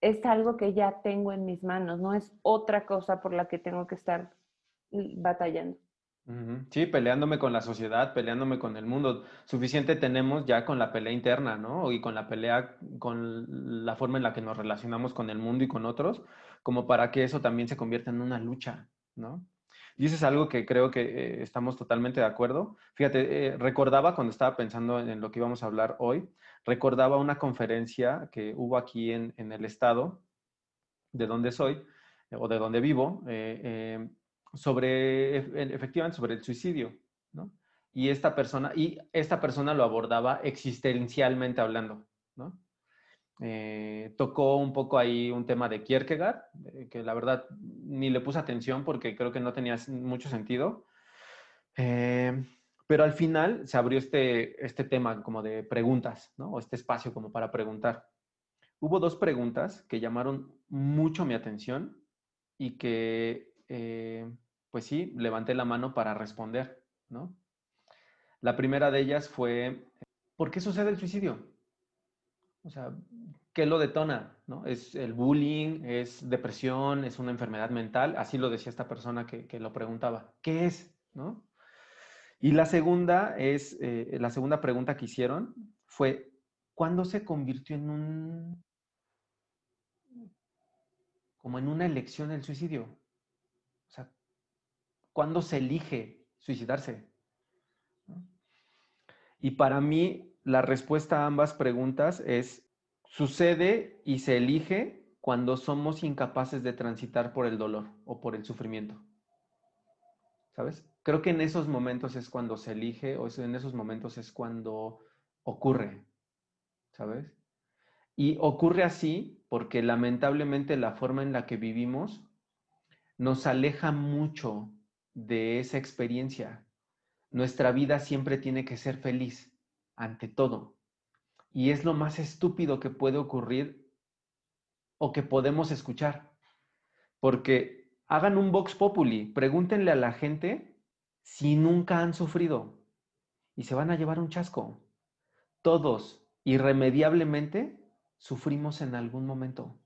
[SPEAKER 2] es algo que ya tengo en mis manos, no es otra cosa por la que tengo que estar batallando.
[SPEAKER 3] Sí, peleándome con la sociedad, peleándome con el mundo. Suficiente tenemos ya con la pelea interna, ¿no? Y con la pelea, con la forma en la que nos relacionamos con el mundo y con otros, como para que eso también se convierta en una lucha, ¿no? Y eso es algo que creo que eh, estamos totalmente de acuerdo. Fíjate, eh, recordaba cuando estaba pensando en, lo que íbamos a hablar hoy, recordaba una conferencia que hubo aquí en, el estado de donde soy eh, o de donde vivo, sobre, efectivamente, sobre el suicidio, ¿no? Y esta persona, y esta persona lo abordaba existencialmente hablando, ¿no? Eh, tocó un poco ahí un tema de Kierkegaard, eh, que la verdad ni le puse atención porque creo que no tenía mucho sentido. Eh, pero al final se abrió este, este tema como de preguntas, ¿no? O este espacio como para preguntar. Hubo dos preguntas que llamaron mucho mi atención y que, pues sí, levanté la mano para responder, ¿no? La primera de ellas fue, ¿por qué sucede el suicidio? O sea, ¿qué lo detona? ¿no? ¿Es el bullying? ¿Es depresión? ¿Es una enfermedad mental? Así lo decía esta persona que, lo preguntaba. ¿Qué es? ¿no? Y la segunda es, eh, la segunda pregunta que hicieron fue, ¿cuándo se convirtió en un, como en una elección el suicidio? O sea, ¿cuándo se elige suicidarse? Y para mí, la respuesta a ambas preguntas es, sucede y se elige cuando somos incapaces de transitar por el dolor o por el sufrimiento. ¿Sabes? Creo que en esos momentos es cuando se elige o en esos momentos es cuando ocurre. ¿Sabes? Y ocurre así porque lamentablemente la forma en la que vivimos nos aleja mucho de esa experiencia. Nuestra vida siempre tiene que ser feliz ante todo. Y es lo más estúpido que puede ocurrir o que podemos escuchar. Porque hagan un Vox Populi, pregúntenle a la gente si nunca han sufrido y se van a llevar un chasco. Todos, irremediablemente, sufrimos en algún momento.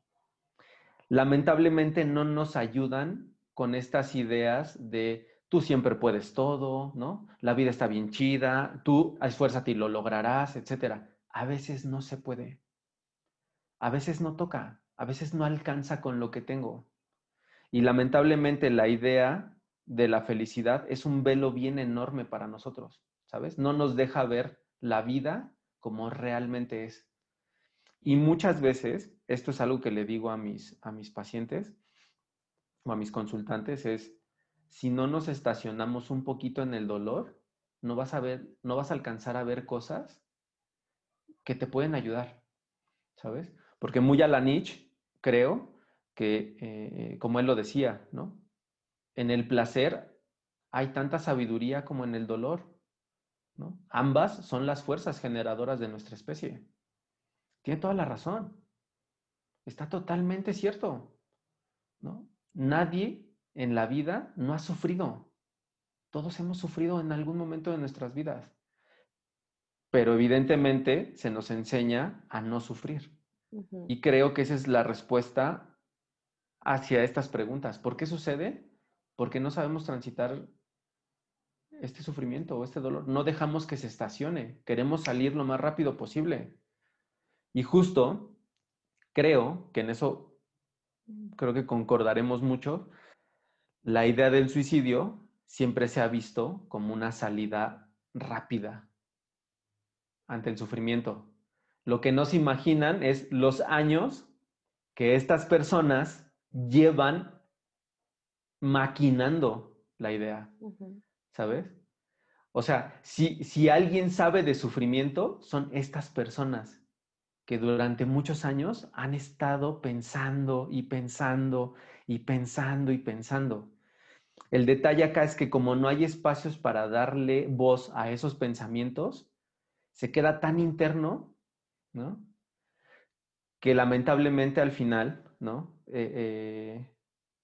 [SPEAKER 3] Lamentablemente no nos ayudan con estas ideas de tú siempre puedes todo, ¿no? La vida está bien chida, tú esfuérzate y lo lograrás, etc. A veces no se puede. A veces no toca, a veces no alcanza con lo que tengo. Y lamentablemente la idea de la felicidad es un velo bien enorme para nosotros, ¿sabes? No nos deja ver la vida como realmente es. Y muchas veces, esto es algo que le digo a mis, a mis pacientes o a mis consultantes, es, si no nos estacionamos un poquito en el dolor, no vas a ver, no vas a alcanzar a ver cosas que te pueden ayudar. ¿sabes? Porque muy a la niche, creo que, eh, como él lo decía, ¿no? En el placer hay tanta sabiduría como en el dolor, ¿no? Ambas son las fuerzas generadoras de nuestra especie. Tiene toda la razón. Está totalmente cierto, ¿no? Nadie en la vida no ha sufrido. Todos hemos sufrido en algún momento de nuestras vidas. Pero evidentemente se nos enseña a no sufrir. Y creo que esa es la respuesta hacia estas preguntas. ¿Por qué sucede? Porque no sabemos transitar este sufrimiento o este dolor. No dejamos que se estacione. Queremos salir lo más rápido posible. Y justo creo que en eso creo que concordaremos mucho. La idea del suicidio siempre se ha visto como una salida rápida ante el sufrimiento. Lo que no se imaginan es los años que estas personas llevan maquinando la idea, ¿sabes? O sea, si, si alguien sabe de sufrimiento, son estas personas que durante muchos años han estado pensando y pensando y pensando y pensando. El detalle acá es que como no hay espacios para darle voz a esos pensamientos, se queda tan interno, ¿no? Que lamentablemente al final, ¿no? Eh, eh,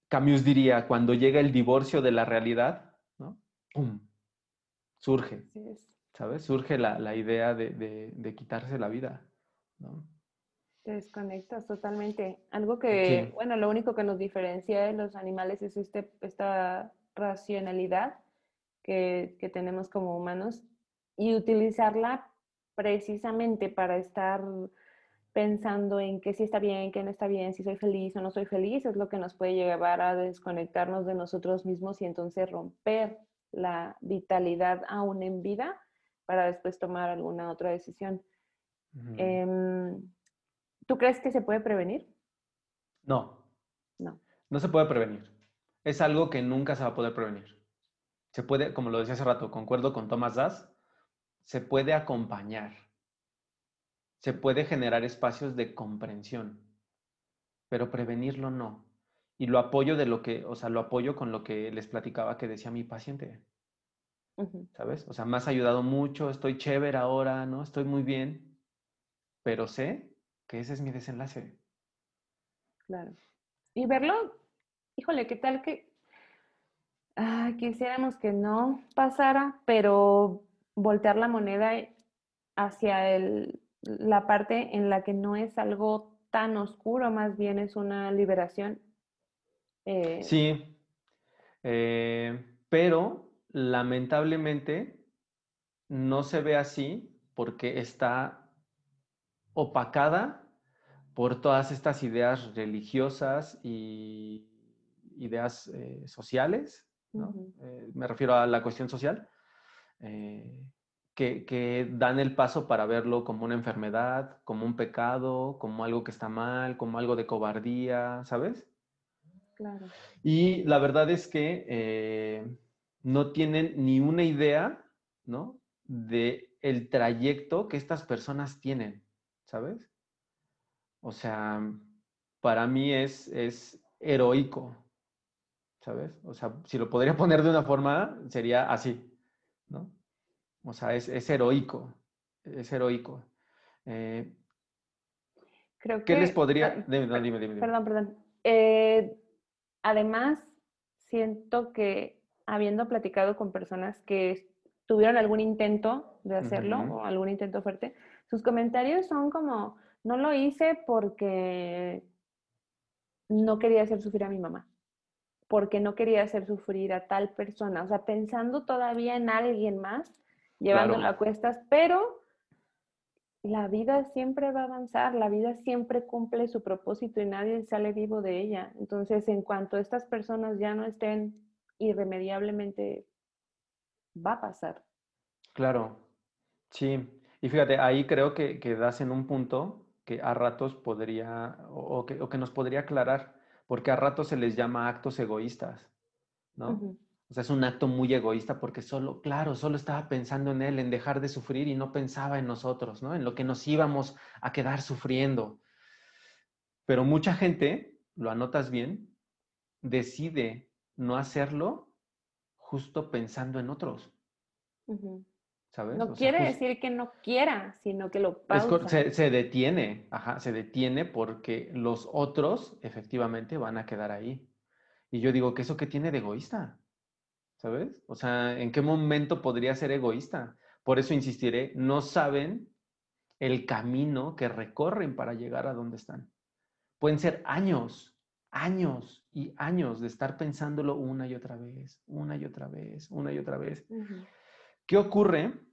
[SPEAKER 3] Camus diría, cuando llega el divorcio de la realidad, ¿no? ¡Pum! Surge, ¿sabes? Surge la, idea de, quitarse la vida, ¿no?
[SPEAKER 2] Te desconectas totalmente. Algo que, bueno, lo único que nos diferencia de los animales es este, esta racionalidad que, que tenemos como humanos y utilizarla precisamente para estar pensando en que si está bien, que no está bien, si soy feliz o no soy feliz, es lo que nos puede llevar a desconectarnos de nosotros mismos y entonces romper la vitalidad aún en vida para después tomar alguna otra decisión. Em, ¿Tú crees que se puede prevenir?
[SPEAKER 3] No. No. No se puede prevenir. Es algo que nunca se va a poder prevenir. Se puede, como lo decía hace rato, concuerdo con Thomas Das, se puede acompañar, se puede generar espacios de comprensión, pero prevenirlo no. Y lo apoyo de lo que, o sea, lo apoyo con lo que les platicaba que decía mi paciente. ¿Sabes? O sea, me has ayudado mucho, estoy chévere ahora, ¿no? Estoy muy bien, pero sé que ese es mi desenlace.
[SPEAKER 2] Claro. Y verlo, híjole, ¿qué tal que quisiéramos que no pasara, pero voltear la moneda hacia el, la parte en la que no es algo tan oscuro, más bien es una liberación.
[SPEAKER 3] Eh, sí, eh, pero lamentablemente no se ve así porque está opacada por todas estas ideas religiosas y ideas eh, sociales, me refiero a la cuestión social, eh, que, dan el paso para verlo como una enfermedad, como un pecado, como algo que está mal, como algo de cobardía, ¿sabes?
[SPEAKER 2] Claro.
[SPEAKER 3] Y la verdad es que eh, no tienen ni una idea, ¿no? De el trayecto que estas personas tienen, ¿sabes? O sea, para mí es, es heroico, ¿sabes? O sea, si lo podría (laughs) poner de una forma, sería así, ¿no? O sea, es, heroico, es heroico. Eh,
[SPEAKER 2] Creo
[SPEAKER 3] ¿Qué les podría...?
[SPEAKER 2] Ah, dime, dime, dime, Perdón, perdón. Eh, además, siento que habiendo platicado con personas que tuvieron algún intento de hacerlo o algún intento fuerte, sus comentarios son como, no lo hice porque no quería hacer sufrir a mi mamá porque no quería hacer sufrir a tal persona, o sea, pensando todavía en alguien más, llevándolo a cuestas, pero la vida siempre va a avanzar, la vida siempre cumple su propósito y nadie sale vivo de ella. Entonces, en cuanto estas personas ya no estén irremediablemente, va a pasar.
[SPEAKER 3] Claro, sí. Y fíjate, ahí creo que, que das en un punto que a ratos podría, o que, o que nos podría aclarar porque a ratos se les llama actos egoístas, ¿no? O sea, es un acto muy egoísta porque solo, claro, solo estaba pensando en él, en dejar de sufrir y no pensaba en nosotros, ¿no? En lo que nos íbamos a quedar sufriendo. Pero mucha gente, lo anotas bien, decide no hacerlo justo pensando en otros. ¿Sabes?
[SPEAKER 2] No quiere decir que no quiera, sino que lo
[SPEAKER 3] pausa. Se, se, detiene, ajá, se detiene porque los otros efectivamente van a quedar ahí. Y yo digo, ¿qué eso qué tiene de egoísta? ¿Sabes? O sea, ¿en qué momento podría ser egoísta? Por eso insistiré, no saben el camino que recorren para llegar a donde están. Pueden ser años, años y años de estar pensándolo una y otra vez, una y otra vez, una y otra vez. ¿Qué ocurre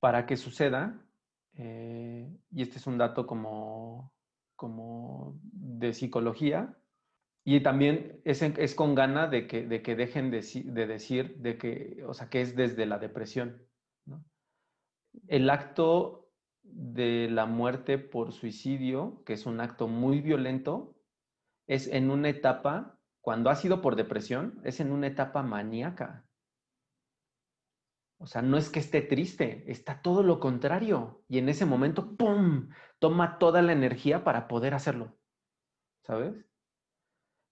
[SPEAKER 3] para que suceda? Eh, y este es un dato como, como de psicología, y también es, es con gana de que, de que dejen de, de, decir, de que, o sea, que es desde la depresión. El acto de la muerte por suicidio, que es un acto muy violento, es en una etapa, cuando ha sido por depresión, es en una etapa maníaca. O sea, no es que esté triste, está todo lo contrario. Y en ese momento, ¡pum!, toma toda la energía para poder hacerlo. ¿Sabes?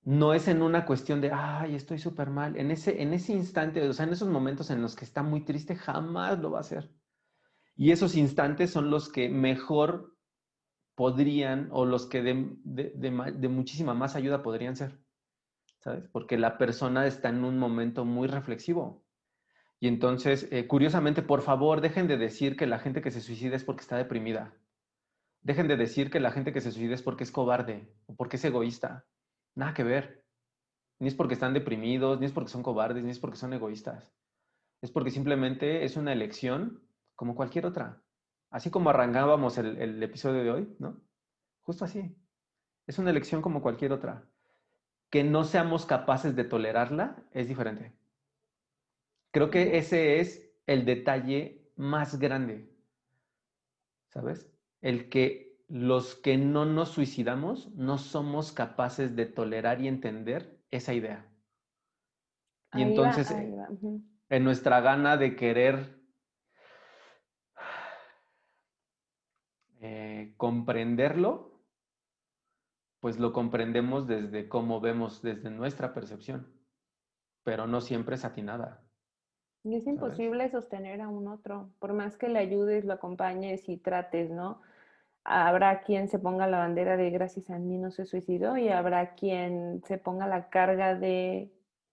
[SPEAKER 3] No es en una cuestión de, ay, estoy súper mal. En ese, en ese instante, o sea, en esos momentos en los que está muy triste, jamás lo va a hacer. Y esos instantes son los que mejor podrían o los que de, muchísima más ayuda podrían ser, ¿sabes? Porque la persona está en un momento muy reflexivo. Y entonces, eh, curiosamente, por favor, dejen de decir que la gente que se suicida es porque está deprimida. Dejen de decir que la gente que se suicida es porque es cobarde o porque es egoísta. Nada que ver. Ni es porque están deprimidos, ni es porque son cobardes, ni es porque son egoístas. Es porque simplemente es una elección como cualquier otra. Así como arrancábamos el, episodio de hoy, ¿no? Justo así. Es una elección como cualquier otra. Que no seamos capaces de tolerarla es diferente. Creo que ese es el detalle más grande, ¿sabes? El que los que no nos suicidamos no somos capaces de tolerar y entender esa idea. Y entonces, en nuestra gana de querer Eh, comprenderlo, pues lo comprendemos desde cómo vemos, desde nuestra percepción, pero no siempre es atinada.
[SPEAKER 2] Y es imposible sostener a un otro, por más que le ayudes, lo acompañes y trates, ¿no? Habrá quien se ponga la bandera de gracias a mí no se suicidó y habrá quien se ponga la carga de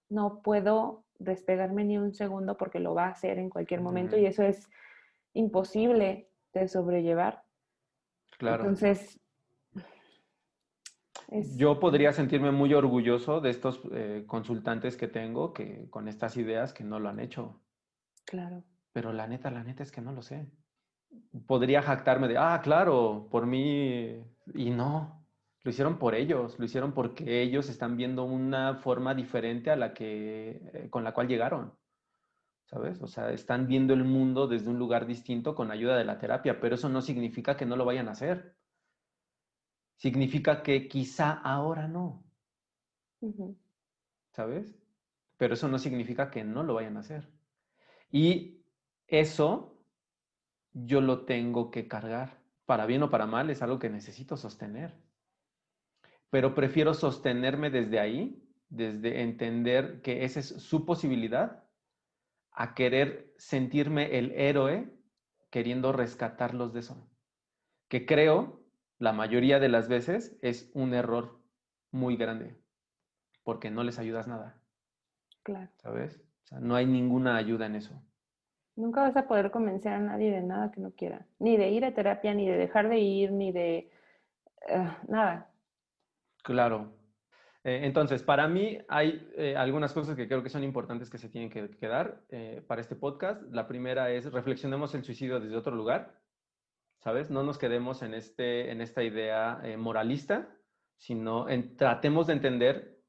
[SPEAKER 2] no puedo despegarme ni un segundo porque lo va a hacer en cualquier momento y eso es imposible de sobrellevar.
[SPEAKER 3] Claro.
[SPEAKER 2] Entonces,
[SPEAKER 3] yo podría sentirme muy orgulloso de estos eh, consultantes que tengo que con estas ideas que no lo han hecho.
[SPEAKER 2] Claro.
[SPEAKER 3] Pero la neta, la neta es que no lo sé. Podría jactarme de, ah, claro, por mí, y no, lo hicieron por ellos, lo hicieron porque ellos están viendo una forma diferente a la que, eh, con la cual llegaron. ¿sabes? O sea, están viendo el mundo desde un lugar distinto con ayuda de la terapia, pero eso no significa que no lo vayan a hacer. Significa que quizá ahora no. ¿Sabes? Pero eso no significa que no lo vayan a hacer. Y eso yo lo tengo que cargar. Para bien o para mal es algo que necesito sostener. Pero prefiero sostenerme desde ahí, desde entender que esa es su posibilidad a querer sentirme el héroe queriendo rescatarlos de eso. Que creo, la mayoría de las veces, es un error muy grande, porque no les ayudas nada.
[SPEAKER 2] Claro.
[SPEAKER 3] ¿Sabes? O sea, no hay ninguna ayuda en eso.
[SPEAKER 2] Nunca vas a poder convencer a nadie de nada que no quiera. Ni de ir a terapia, ni de dejar de ir, ni de eh, nada.
[SPEAKER 3] Claro. Eh, entonces, para mí hay eh, algunas cosas que creo que son importantes que se tienen que quedar eh, para este podcast. La primera es reflexionemos el suicidio desde otro lugar, ¿sabes? No nos quedemos en, este, en esta idea moralista, sino tratemos de entender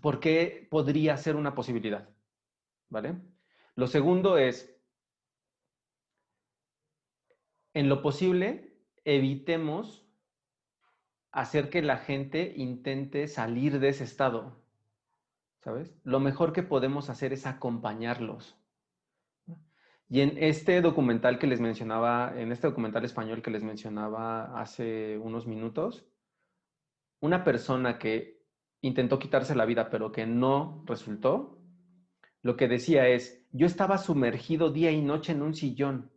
[SPEAKER 3] por qué podría ser una posibilidad, ¿vale? Lo segundo es, en lo posible, evitemos hacer que la gente intente salir de ese estado. ¿Sabes? Lo mejor que podemos hacer es acompañarlos. Y en este documental que les mencionaba, en este documental español que les mencionaba hace unos minutos, una persona que intentó quitarse la vida pero que no resultó, lo que decía es, yo estaba sumergido día y noche en un sillón.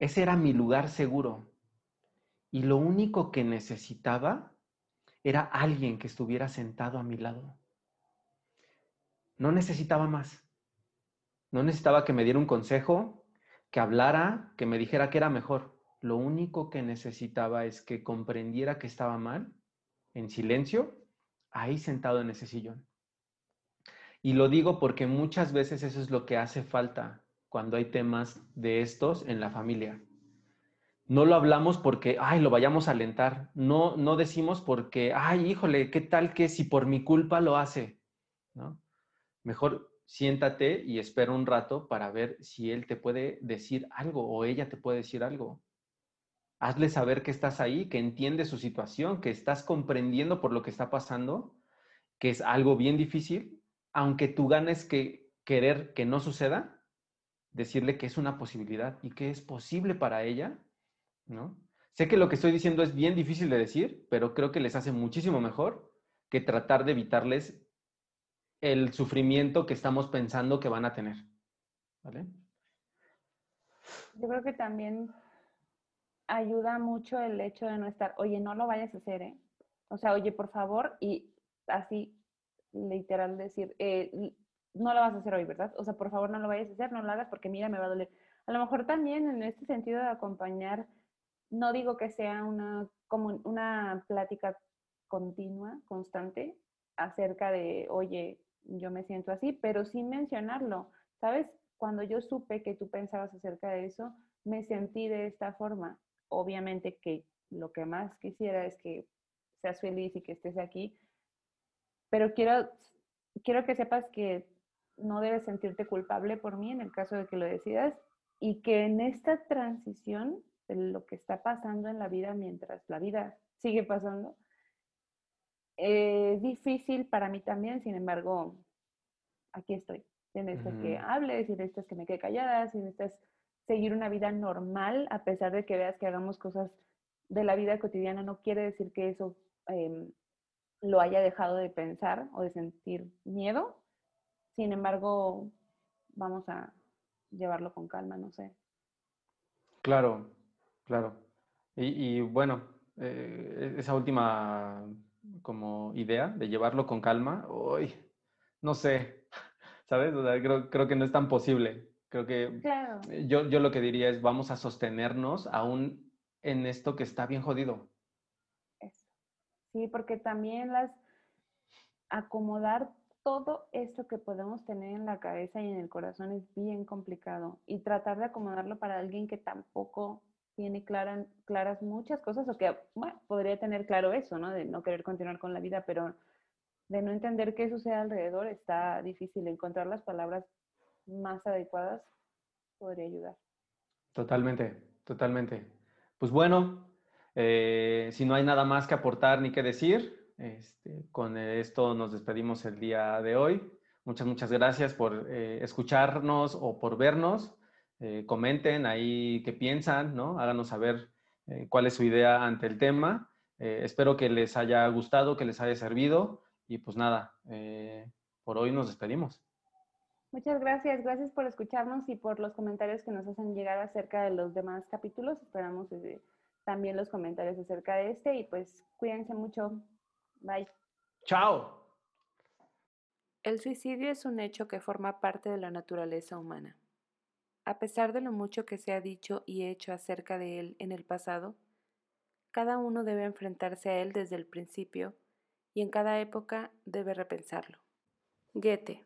[SPEAKER 3] Ese era mi lugar seguro. Y lo único que necesitaba era alguien que estuviera sentado a mi lado. No necesitaba más. No necesitaba que me diera un consejo, que hablara, que me dijera que era mejor. Lo único que necesitaba es que comprendiera que estaba mal, en silencio, ahí sentado en ese sillón. Y lo digo porque muchas veces eso es lo que hace falta cuando hay temas de estos en la familia. No lo hablamos porque, ay, lo vayamos a alentar. No, no decimos porque, ay, híjole, ¿qué tal que si por mi culpa lo hace? ¿No? Mejor siéntate y espera un rato para ver si él te puede decir algo o ella te puede decir algo. Hazle saber que estás ahí, que entiendes su situación, que estás comprendiendo por lo que está pasando, que es algo bien difícil, aunque tú ganes que querer que no suceda, decirle que es una posibilidad y que es posible para ella, ¿no? Sé que lo que estoy diciendo es bien difícil de decir, pero creo que les hace muchísimo mejor que tratar de evitarles el sufrimiento que estamos pensando que van a tener. ¿Vale?
[SPEAKER 2] Yo creo que también ayuda mucho el hecho de no estar, oye, no lo vayas a hacer, ¿eh? O sea, oye, por favor, y así, literal, decir, eh, no lo vas a hacer hoy, ¿verdad? O sea, por favor, no lo vayas a hacer, no lo hagas porque mira, me va a doler. A lo mejor también en este sentido de acompañar, no digo que sea una, como una plática continua, constante, acerca de, oye, yo me siento así, pero sin mencionarlo. ¿Sabes? Cuando yo supe que tú pensabas acerca de eso, me sentí de esta forma. Obviamente que lo que más quisiera es que seas feliz y que estés aquí, pero quiero, quiero que sepas que no debes sentirte culpable por mí en el caso de que lo decidas y que en esta transición de lo que está pasando en la vida mientras la vida sigue pasando, es difícil para mí también, sin embargo, aquí estoy. Si necesitas que hable, si necesitas que me quede callada, si necesitas seguir una vida normal, a pesar de que veas que hagamos cosas de la vida cotidiana, no quiere decir que eso em, lo haya dejado de pensar o de sentir miedo. Sin embargo, vamos a llevarlo con calma, no sé.
[SPEAKER 3] Claro, claro. Y, bueno, eh, esa última como idea de llevarlo con calma, hoy, no sé, (laughs) ¿sabes? creo, creo, que no es tan posible. Creo que yo, yo lo que diría es vamos a sostenernos aún en esto que está bien jodido.
[SPEAKER 2] Sí, porque también las acomodar todo esto que podemos tener en la cabeza y en el corazón es bien complicado y tratar de acomodarlo para alguien que tampoco tiene claras muchas cosas o que bueno, podría tener claro eso, ¿no? De no querer continuar con la vida, pero de no entender qué sucede alrededor está difícil. Encontrar las palabras más adecuadas podría ayudar.
[SPEAKER 3] Totalmente, totalmente. Pues bueno, eh, si no hay nada más que aportar ni que decir, este, con esto nos despedimos el día de hoy. Muchas, muchas gracias por eh, escucharnos o por vernos. Eh, comenten ahí qué piensan, ¿no? Háganos saber eh, cuál es su idea ante el tema. Eh, espero que les haya gustado, que les haya servido y pues nada, por hoy nos despedimos.
[SPEAKER 2] Muchas gracias, gracias por escucharnos y por los comentarios que nos hacen llegar acerca de los demás capítulos. Esperamos también los comentarios acerca de este y pues cuídense mucho. Bye.
[SPEAKER 3] Chao.
[SPEAKER 1] El suicidio es un hecho que forma parte de la naturaleza humana. A pesar de lo mucho que se ha dicho y hecho acerca de él en el pasado, cada uno debe enfrentarse a él desde el principio y en cada época debe repensarlo. Goethe